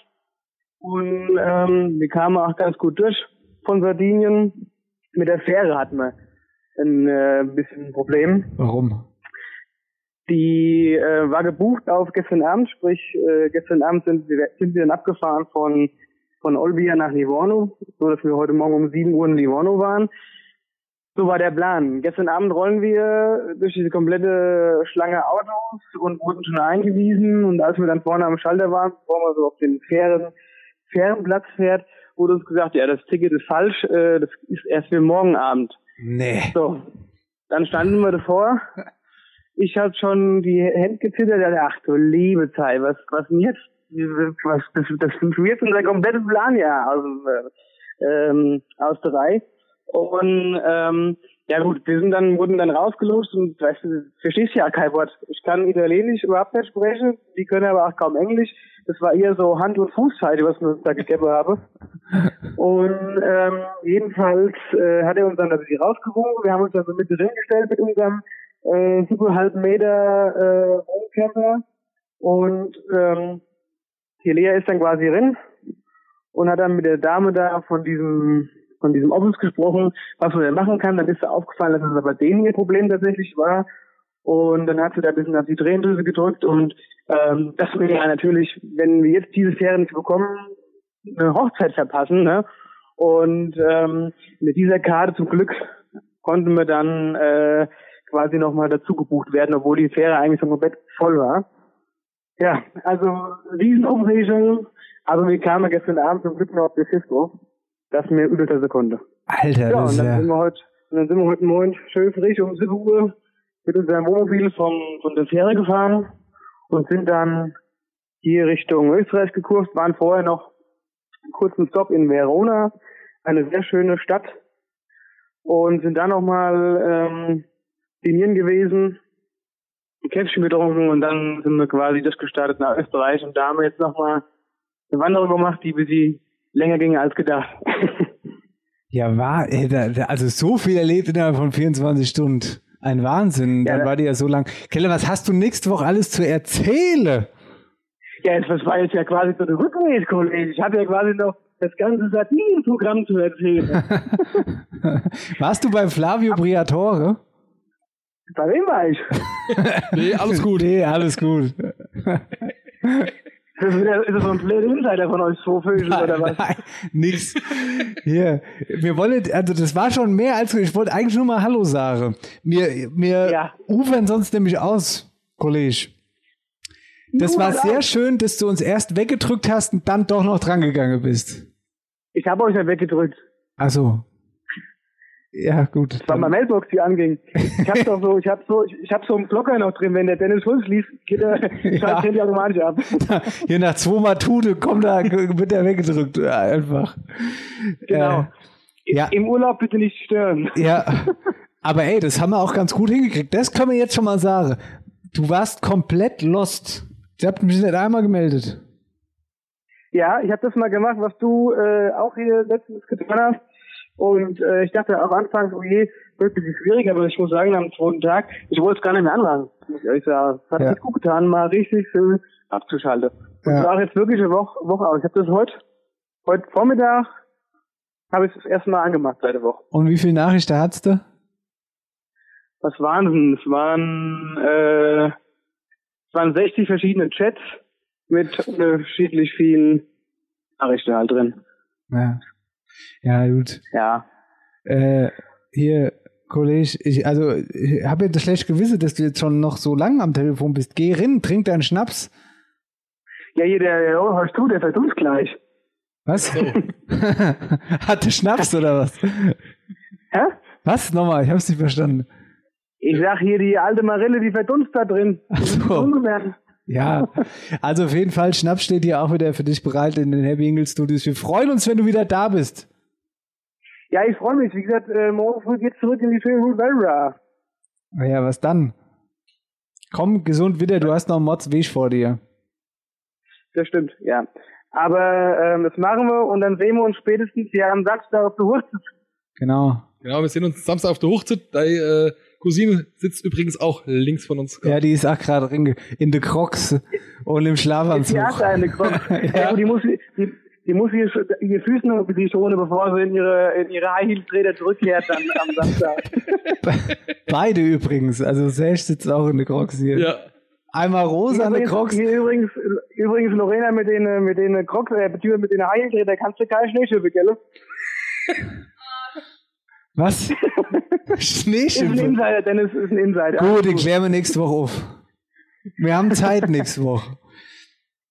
Und ähm, wir kamen auch ganz gut durch von Sardinien. Mit der Fähre hatten wir ein äh, bisschen ein Problem. Warum? Die äh, war gebucht auf gestern Abend, sprich äh, gestern Abend sind wir, sind wir dann abgefahren von von Olbia nach Livorno, so dass wir heute Morgen um 7 Uhr in Livorno waren. So war der Plan. Gestern Abend rollen wir durch diese komplette Schlange Autos und wurden schon eingewiesen und als wir dann vorne am Schalter waren, bevor man so auf den Fähren, Fährenplatz fährt, wurde uns gesagt, ja, das Ticket ist falsch, äh, das ist erst für morgen Abend. Nee. So, dann standen wir davor. Ich hatte schon die Hände gezittert. Dachte, ach du liebe Zeit, was, was denn jetzt? Was, das, das funktioniert unser komplettes Plan ja aus, äh, ähm, aus der Reihe. Und ähm, ja gut, wir sind dann, wurden dann rausgelost und weißt du, verstehst ja kein Wort. Ich kann Italienisch überhaupt nicht sprechen, die können aber auch kaum Englisch. Das war eher so Hand- und Fußseite, was wir uns da gegeben haben. Und ähm, jedenfalls äh, hat er uns dann da bisschen rausgewogen. Wir haben uns dann so mit drin gestellt mit unserem äh, siebeneinhalb Meter äh, Wohncamper. Und ähm, die Lea ist dann quasi drin und hat dann mit der Dame da von diesem von diesem Office gesprochen, was man denn machen kann. Dann ist ihr aufgefallen, dass es aber denen ihr Problem tatsächlich war. Und dann hat sie da ein bisschen auf die Tränendrüse gedrückt und ähm, das will ja natürlich, wenn wir jetzt diese Fähre nicht bekommen, eine Hochzeit verpassen. Ne? Und ähm, mit dieser Karte zum Glück konnten wir dann äh, quasi nochmal dazu gebucht werden, obwohl die Fähre eigentlich schon komplett voll war. Ja, also Riesenumregelung, aber wir kamen gestern Abend zum Glück noch auf das Cisco. Das mir über der Sekunde. Alter, Ja, das und dann ja. sind wir heute, und dann sind wir heute Morgen schön frisch um 7 Uhr mit unserem Wohnmobil von, von der Fähre gefahren und sind dann hier Richtung Österreich gekurst, waren vorher noch einen kurzen Stop in Verona, eine sehr schöne Stadt und sind dann nochmal ähm, dinieren gewesen, ein Käffchen getrunken und dann sind wir quasi durchgestartet nach Österreich und da haben wir jetzt nochmal eine Wanderung gemacht, die ein bisschen länger ging als gedacht. Ja, war, da, also so viel erlebt innerhalb von 24 Stunden. Ein Wahnsinn. Dann war die ja so lang. Keller, was hast du nächste Woche alles zu erzählen? Ja, das war jetzt ja quasi so eine Rückwärts, Kollege. Ich habe ja quasi noch das ganze Sardinien-Programm zu erzählen. Warst du bei Flavio Briatore? Bei wem war ich? nee, alles gut. Nee, alles gut. Das ist, wieder, ist das so ein blöder Insider von euch Vögel oder was? Nein, nix. Hier, wir wollen, also das war schon mehr als, ich wollte eigentlich nur mal Hallo sagen. Wir, wir Ja. ufern sonst nämlich aus, Kollege. Das Nur war sehr aus. schön, dass du uns erst weggedrückt hast und dann doch noch drangegangen bist. Ich habe euch ja weggedrückt. Also. Ja, gut. War meine Mailbox, die anging. Ich habe doch so, ich habe so, ich, habe so einen Blocker noch drin. Wenn der Dennis Schulz liest, geht er, Ja. die automatisch ab. Hier nach zweimal Tute kommt da, wird er weggedrückt. Ja, einfach. Genau. Äh, ja. Im Urlaub bitte nicht stören. Ja. Aber ey, das haben wir auch ganz gut hingekriegt. Das können wir jetzt schon mal sagen. Du warst komplett lost. Ich hab mich nicht einmal gemeldet. Ja, ich habe das mal gemacht, was du äh, auch hier letztens getan hast. Und äh, ich dachte auch anfangs, oh je, wird ein bisschen schwierig, aber ich muss sagen, am zweiten Tag, ich wollte es gar nicht mehr anfangen, muss ich ehrlich sagen. Es hat Ja. sich gut getan, mal richtig schön abzuschalten. Und Ja. es war jetzt wirklich eine Woche, Woche aus. Ich habe das heute, heute Vormittag, habe ich das erste Mal angemacht seit der Woche. Und wie viele Nachrichten hattest du? Was waren denn? Es waren, äh, es waren 60 verschiedene Chats mit unterschiedlich vielen Nachrichten halt drin. Ja. Ja, gut. Ja. Äh, hier, Kollege, ich, also, ich habe jetzt das schlecht Gewissen, dass du jetzt schon noch so lange am Telefon bist. Geh rein, trink deinen Schnaps. Ja, hier, der, der oh, hörst du, der verdunst gleich. Was? Hatte Schnaps oder was? Hä? Was? Nochmal, ich hab's nicht verstanden. Ich sag hier, die alte Marille, die verdunst da drin. Ach so. Ja, also auf jeden Fall, Schnaps steht hier auch wieder für dich bereit in den Happy Ingle Studios. Wir freuen uns, wenn du wieder da bist. Ja, ich freue mich. Wie gesagt, äh, morgen früh geht's zurück in die schöne Root Valra. Naja, was dann? Komm gesund wieder, du hast noch Mods Weg vor dir. Das stimmt, ja. Aber ähm, das machen wir und dann sehen wir uns spätestens ja am Samstag auf der Hurst. Genau. Genau, wir sehen uns Samstag auf der Hochzeit. Deine äh, Cousine sitzt übrigens auch links von uns. Ja, die ist auch gerade in, in de Crocs und im Schlafanzug. Die hat eine Krone. ja. die muss, die, die muss ihr, ihr Füßen noch bisschen schonen, bevor sie in ihre, in ihre High Heels Räder zurückkehrt dann am Samstag. Beide übrigens. Also Sash sitzt auch in de Crocs hier. Ja. Einmal rosa eine Crocs. Hier übrigens, übrigens Lorena mit den, mit den Crocs, äh, mit den High Heels kannst du keine Schneeschippe, gell? Was? Ist ein Schneeschippe. Insider, Dennis, ist ein Insider. Gut, die klären wir nächste Woche auf. Wir haben Zeit nächste Woche.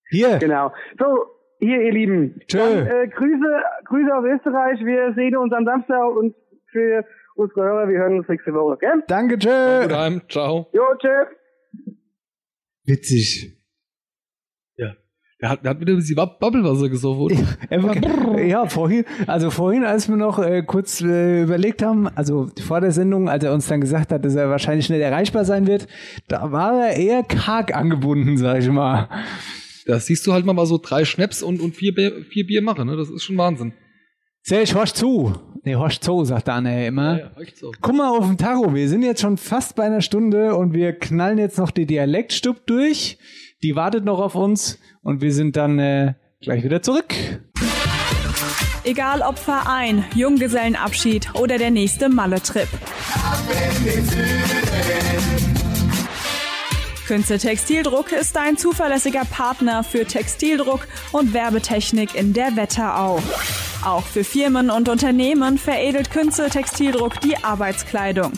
Hier. Genau. So, hier, ihr Lieben. Tschö. Dann, äh, Grüße, Grüße aus Österreich. Wir sehen uns am Samstag und für unsere Hörer, wir hören uns nächste Woche, gell? Danke, tschö. Gut heim. Ciao. Jo, tschö. Witzig. Der hat, der hat wieder ein bisschen Bub- Bubblewasser gesoffen. Einfach- Ja, vorhin, also vorhin, als wir noch äh, kurz äh, überlegt haben, also vor der Sendung, als er uns dann gesagt hat, dass er wahrscheinlich schnell erreichbar sein wird, da war er eher karg angebunden, sag ich mal. Da siehst du halt mal, mal so drei Schnaps und, und vier, Bier, vier Bier machen, ne? Das ist schon Wahnsinn. Sag horch zu. Nee, horch zu, sagt Anne immer. Ja, so. Guck mal auf den Tacho, wir sind jetzt schon fast bei einer Stunde und wir knallen jetzt noch die Dialektstub durch. Die wartet noch auf uns und wir sind dann äh, gleich wieder zurück. Egal ob Verein, Junggesellenabschied oder der nächste Malle-Trip. Künze Textildruck ist ein zuverlässiger Partner für Textildruck und Werbetechnik in der Wetterau. Auch für Firmen und Unternehmen veredelt Künze Textildruck die Arbeitskleidung.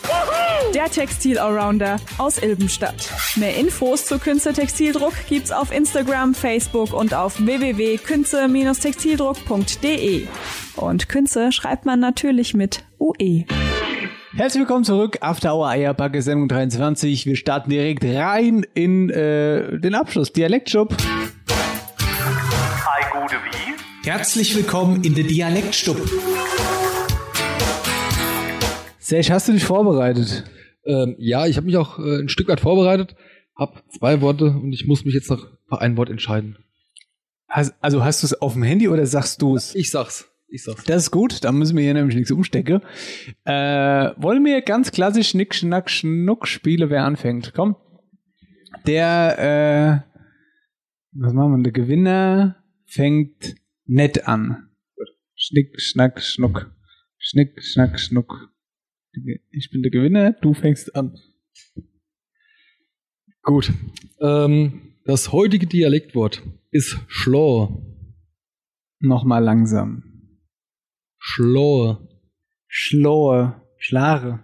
Der Textil-Allrounder aus Ilbenstadt. Mehr Infos zu Künze Textildruck gibt's auf Instagram, Facebook und auf www.künze-textildruck.de. Und Künze schreibt man natürlich mit UE. Herzlich willkommen zurück, After Hour Eierbacke Sendung 23. Wir starten direkt rein in äh, den Abschluss, Dialektschub. Hi, gute wie? Herzlich willkommen in der Dialektstub. Serge, hast du dich vorbereitet? Ähm, ja, ich habe mich auch äh, ein Stück weit vorbereitet, hab zwei Worte und ich muss mich jetzt noch für ein Wort entscheiden. Hast, also hast du es auf dem Handy oder sagst du es? Ich sag's. Ich sag's. Das ist gut, dann müssen wir hier nämlich nichts umstecken. Äh, wollen wir ganz klassisch Schnick, Schnack, Schnuck spielen, wer anfängt? Komm. Der, äh, was machen wir? Der Gewinner fängt nett an. Schnick, Schnack, Schnuck. Schnick, Schnack, Schnuck. Ich bin der Gewinner, du fängst an. Gut. Ähm, Das heutige Dialektwort ist Schlor. Nochmal langsam. Schlor. Schlor. Schlare.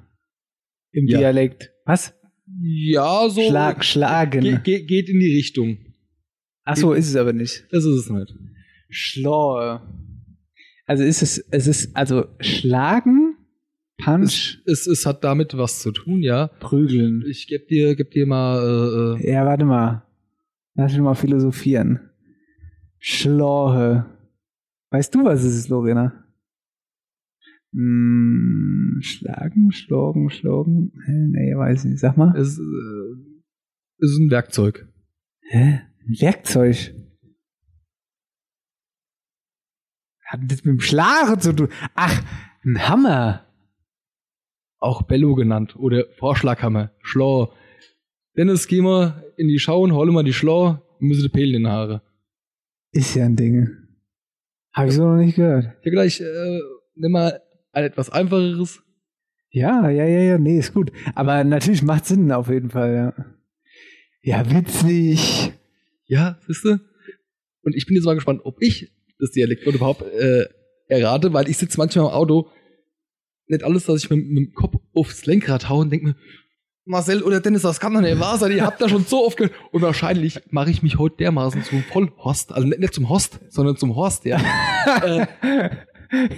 Im Ja. Dialekt. Was? Ja, so. Schlag, schlagen. Ge ge geht in die Richtung. Ach so, ist es aber nicht. Das ist es nicht. Schlor. Also ist es, es ist, also schlagen, Punch, Es, es hat damit was zu tun, ja. prügeln. Ich geb dir, geb dir mal, äh, äh, Ja, warte mal. Lass mich mal philosophieren. Schlorhe. Weißt du, was es ist, Lorena? Hm, schlagen, schlagen, schlagen. Nee, weiß ich nicht. Sag mal. es äh, ist ein Werkzeug. Hä? Ein Werkzeug. Hat das mit dem Schlagen zu tun? Ach, ein Hammer. Auch Bello genannt oder Vorschlaghammer, Schlor. Dennis, geh mal in die Schau und hol mal die Schlor und müsse die Pelen in die Haare. Ist ja ein Ding. Habe ich so noch nicht gehört. Ja, gleich, äh, nimm mal ein etwas einfacheres. Ja, ja, ja, ja, nee, ist gut. Aber natürlich macht Sinn auf jeden Fall, ja. Ja, witzig. Ja, siehste? Und ich bin jetzt mal gespannt, ob ich das Dialektwort überhaupt äh, errate, weil ich sitze manchmal im Auto, nicht alles, dass ich mit, mit dem Kopf aufs Lenkrad haue und denke mir, Marcel oder Dennis, das kann doch nicht wahr sein, ihr habt da schon so oft gehört. Und wahrscheinlich mache ich mich heute dermaßen zum Vollhorst, also nicht, nicht zum Host, sondern zum Horst, ja. äh,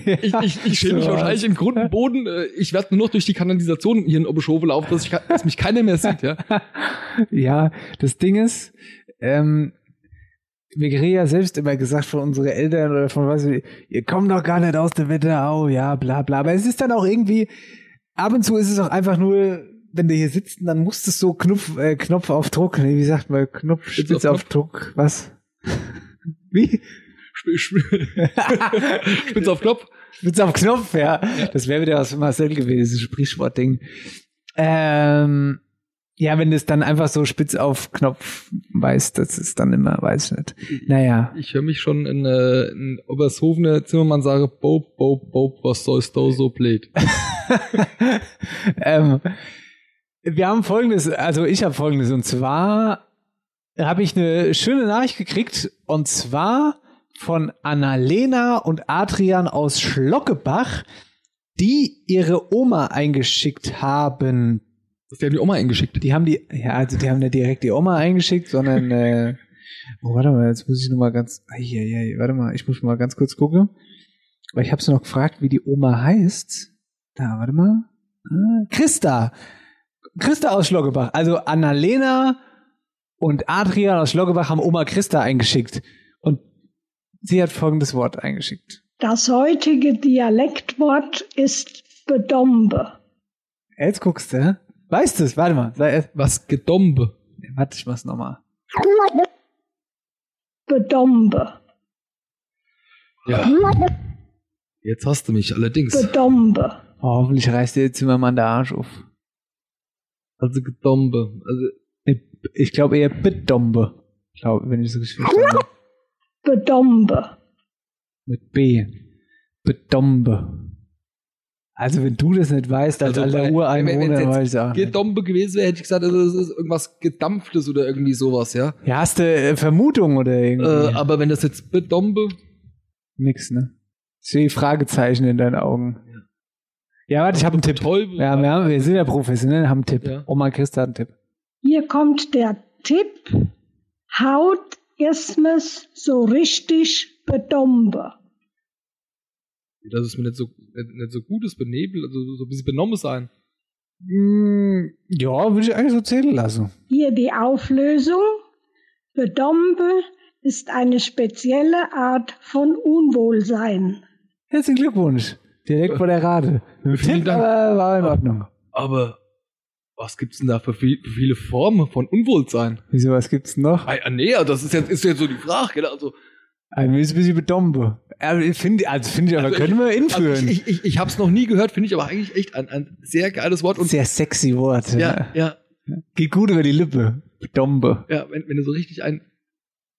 ich ich, ich schäme mich so. wahrscheinlich im Grund und Boden. Äh, ich werde nur noch durch die Kanalisation hier in Obeschove laufen, dass, ich, dass mich keiner mehr sieht, ja. Ja, das Ding ist, ähm, wir kriegen ja selbst immer gesagt von unseren Eltern oder von was, ihr kommt doch gar nicht aus der Wetterau, ja, bla bla. Aber es ist dann auch irgendwie, ab und zu ist es auch einfach nur, wenn du hier sitzt, dann musst du so Knopf, äh, Knopf auf Druck, nee, wie sagt man, Knopf, Spitz Spitz, auf auf, Druck, was? wie? Sp- sp- Spitz auf Knopf. Spitz auf Knopf, ja. Das wäre wieder was für Marcel gewesen, Sprichwortding. Ähm, ja, wenn du es dann einfach so spitz auf Knopf weißt, das ist dann immer, weiß ich nicht. Naja. Ich höre mich schon in, äh, in Obershofener Zimmermann sage, Bob, Bob, Bob, was sollst du so blöd? ähm, wir haben folgendes, also ich habe folgendes, und zwar habe ich eine schöne Nachricht gekriegt, und zwar von Annalena und Adrian aus Schlockebach, die ihre Oma eingeschickt haben. Die haben die Oma eingeschickt. Die haben die, ja, also die haben nicht direkt die Oma eingeschickt, sondern, äh, oh, warte mal, jetzt muss ich noch mal ganz, ai, ai, ai, warte mal, ich muss mal ganz kurz gucken. Weil ich habe sie noch gefragt, wie die Oma heißt. Da, warte mal. Ah, Christa. Christa aus Schloggebach. Also Annalena und Adrian aus Schloggebach haben Oma Christa eingeschickt. Und sie hat folgendes Wort eingeschickt. Das heutige Dialektwort ist Bedombe. Jetzt guckst du, hä? Weißt du es? Warte mal. Was Gedombe? Warte, ich mach's nochmal. Bedombe. Ja. Jetzt hast du mich allerdings. Bedombe. Oh, hoffentlich reißt dir jetzt immer mal der Arsch auf. Also Gedombe. Also, Ich glaube eher Bedombe. Glaube, wenn ich so richtig verstanden habe. Bedombe. Mit B. Bedombe. Also wenn du das nicht weißt, als Also alter Ureinwohner, weiß ich auch nicht. Gedombe gewesen wäre, hätte ich gesagt, also das ist irgendwas Gedampftes oder irgendwie sowas, ja. Ja, hast du äh, Vermutung oder irgendwie? Äh, aber wenn das jetzt Bedombe, Nix, ne? Ich sehe Fragezeichen in deinen Augen. Ja, warte, ich habe einen Tipp. Teufel. Ja, wir, haben, wir sind ja professionell, haben einen Tipp. Ja. Oma Christa hat einen Tipp. Hier kommt der Tipp. Haut erstmals so richtig Bedombe. dass es mir nicht so, nicht, nicht so gut ist, benebelt, also so ein bisschen benommen sein. Mm, ja, würde ich eigentlich so zählen lassen. Hier die Auflösung. Bedombe ist eine spezielle Art von Unwohlsein. Herzlichen Glückwunsch. Direkt vor der Rade. Vielen Tipp, Dank. aber war in Ordnung. Aber was gibt's denn da für, viel, für viele Formen von Unwohlsein? Wieso, was gibt's denn noch? Ah, ja, nee, das ist jetzt, ist jetzt so die Frage, gell? Also, Ein bisschen Bedombe. Ich finde, also finde ich, aber also können wir ich, inführen. Also ich, ich, ich hab's noch nie gehört, finde ich aber eigentlich echt ein, ein sehr geiles Wort. Und Sehr sexy Wort. ja, ja, Geht gut über die Lippe. Bedombe. ja, wenn, wenn du so richtig ein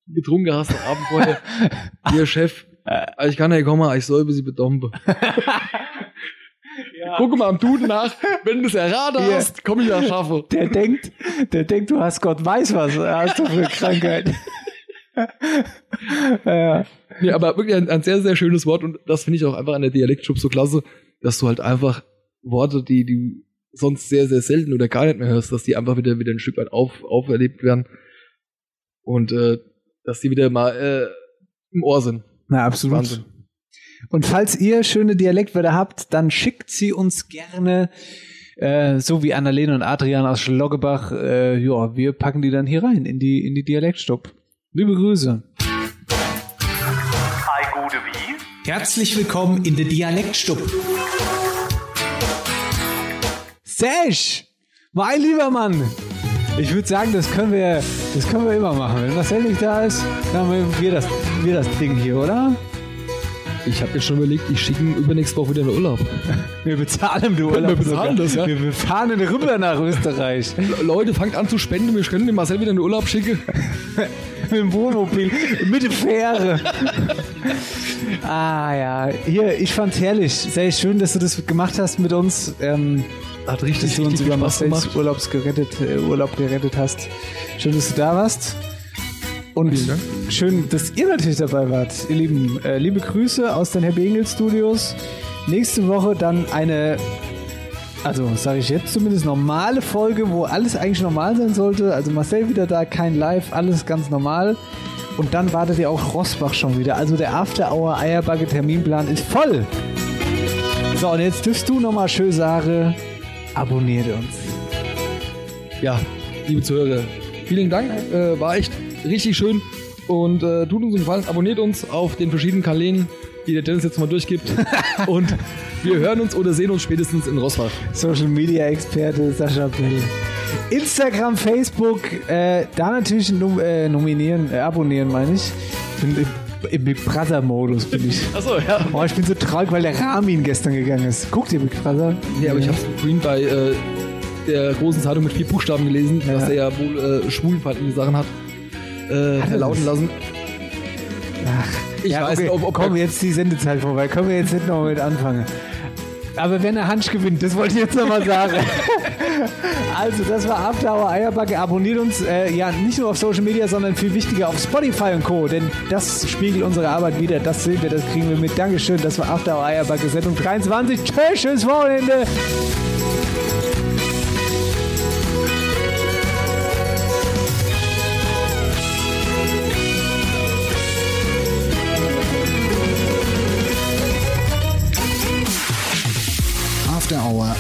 getrunken hast am Abend vorher, hier Chef, ich kann nicht kommen, ich soll ein bisschen bedombe. Gucke mal am Duden nach, wenn du es erraten Hier. hast, komm ich das schaffe. Der denkt, der denkt, du hast Gott weiß was, hast du für eine Krankheit. ja. Nee, aber wirklich ein, ein sehr, sehr schönes Wort und das finde ich auch einfach an der Dialektschub so klasse, dass du halt einfach Worte, die du sonst sehr, sehr selten oder gar nicht mehr hörst, dass die einfach wieder, wieder ein Stück weit auf, auferlebt werden und äh, dass die wieder mal äh, im Ohr sind. Na, absolut. Wahnsinn. Und falls ihr schöne Dialektwörter habt, dann schickt sie uns gerne, äh, so wie Annalena und Adrian aus Schloggebach. Äh, ja, wir packen die dann hier rein in die, in die Dialektstub. Liebe Grüße. Herzlich willkommen in der Dialektstub. Sesh! Mein lieber Mann! Ich würde sagen, das können wir, das können wir immer machen. Wenn Marcel nicht da ist, dann haben wir das, wir das Ding hier, oder? Ich habe mir schon überlegt, ich schicke ihn übernächste Woche wieder in den Urlaub. Wir bezahlen den Urlaub. Wir bezahlen sogar. das, ja. Wir, fahren rüber nach Österreich. Leute, fangt an zu spenden, wir können den Marcel wieder in den Urlaub schicken. mit dem Wohnmobil, mit der Fähre. ah ja, hier, ich fand's herrlich. Sehr schön, dass du das gemacht hast mit uns. Ähm, Hat richtig, dass du uns über gemacht. Urlaubs gerettet, äh, Urlaub gerettet hast. Schön, dass du da warst. Und schön, dass ihr natürlich dabei wart, ihr Lieben. Äh, liebe Grüße aus den Herr Bengel Studios. Nächste Woche dann eine, also sage ich jetzt zumindest, normale Folge, wo alles eigentlich normal sein sollte. Also Marcel wieder da, kein Live, alles ganz normal. Und dann wartet ja auch Rossbach schon wieder. Also der After Hour Eierbagge Terminplan ist voll. So, und jetzt dürfst du nochmal schön sagen, abonniert uns. Ja, liebe Zuhörer, vielen Dank. Äh, war echt richtig schön. Und äh, tut uns einen Gefallen, abonniert uns auf den verschiedenen Kanälen, die der Dennis jetzt mal durchgibt. Und wir hören uns oder sehen uns spätestens in Rossbach. Social Media Experte Sascha Bell. Instagram, Facebook, äh, da natürlich nom äh, nominieren, äh, abonnieren, meine ich. Bin im, Big Brother Modus bin ich. Achso, ja. Oh, ich bin so traurig, weil der Ramin gestern gegangen ist. Guckt ihr Big Brother? Ja, aber ich habe vorhin bei äh, der großen Zeitung mit vier Buchstaben gelesen, Ja. dass er ja wohl äh, schwulenfeindliche Sachen hat äh, er das? lassen. Ach, Ich ja, weiß okay. nicht, ob, ob Komm, jetzt die Sendezeit vorbei. Können wir jetzt nicht noch mit anfangen. Aber wenn der Hansch gewinnt, das wollte ich jetzt nochmal sagen. also, das war After Hour Eierbacke. Abonniert uns äh, ja nicht nur auf Social Media, sondern viel wichtiger auf Spotify und Co. Denn das spiegelt unsere Arbeit wieder. Das sehen wir, das kriegen wir mit. Dankeschön. Das war After Hour Eierbacke Sendung 23. Tschüss, schönes Wochenende.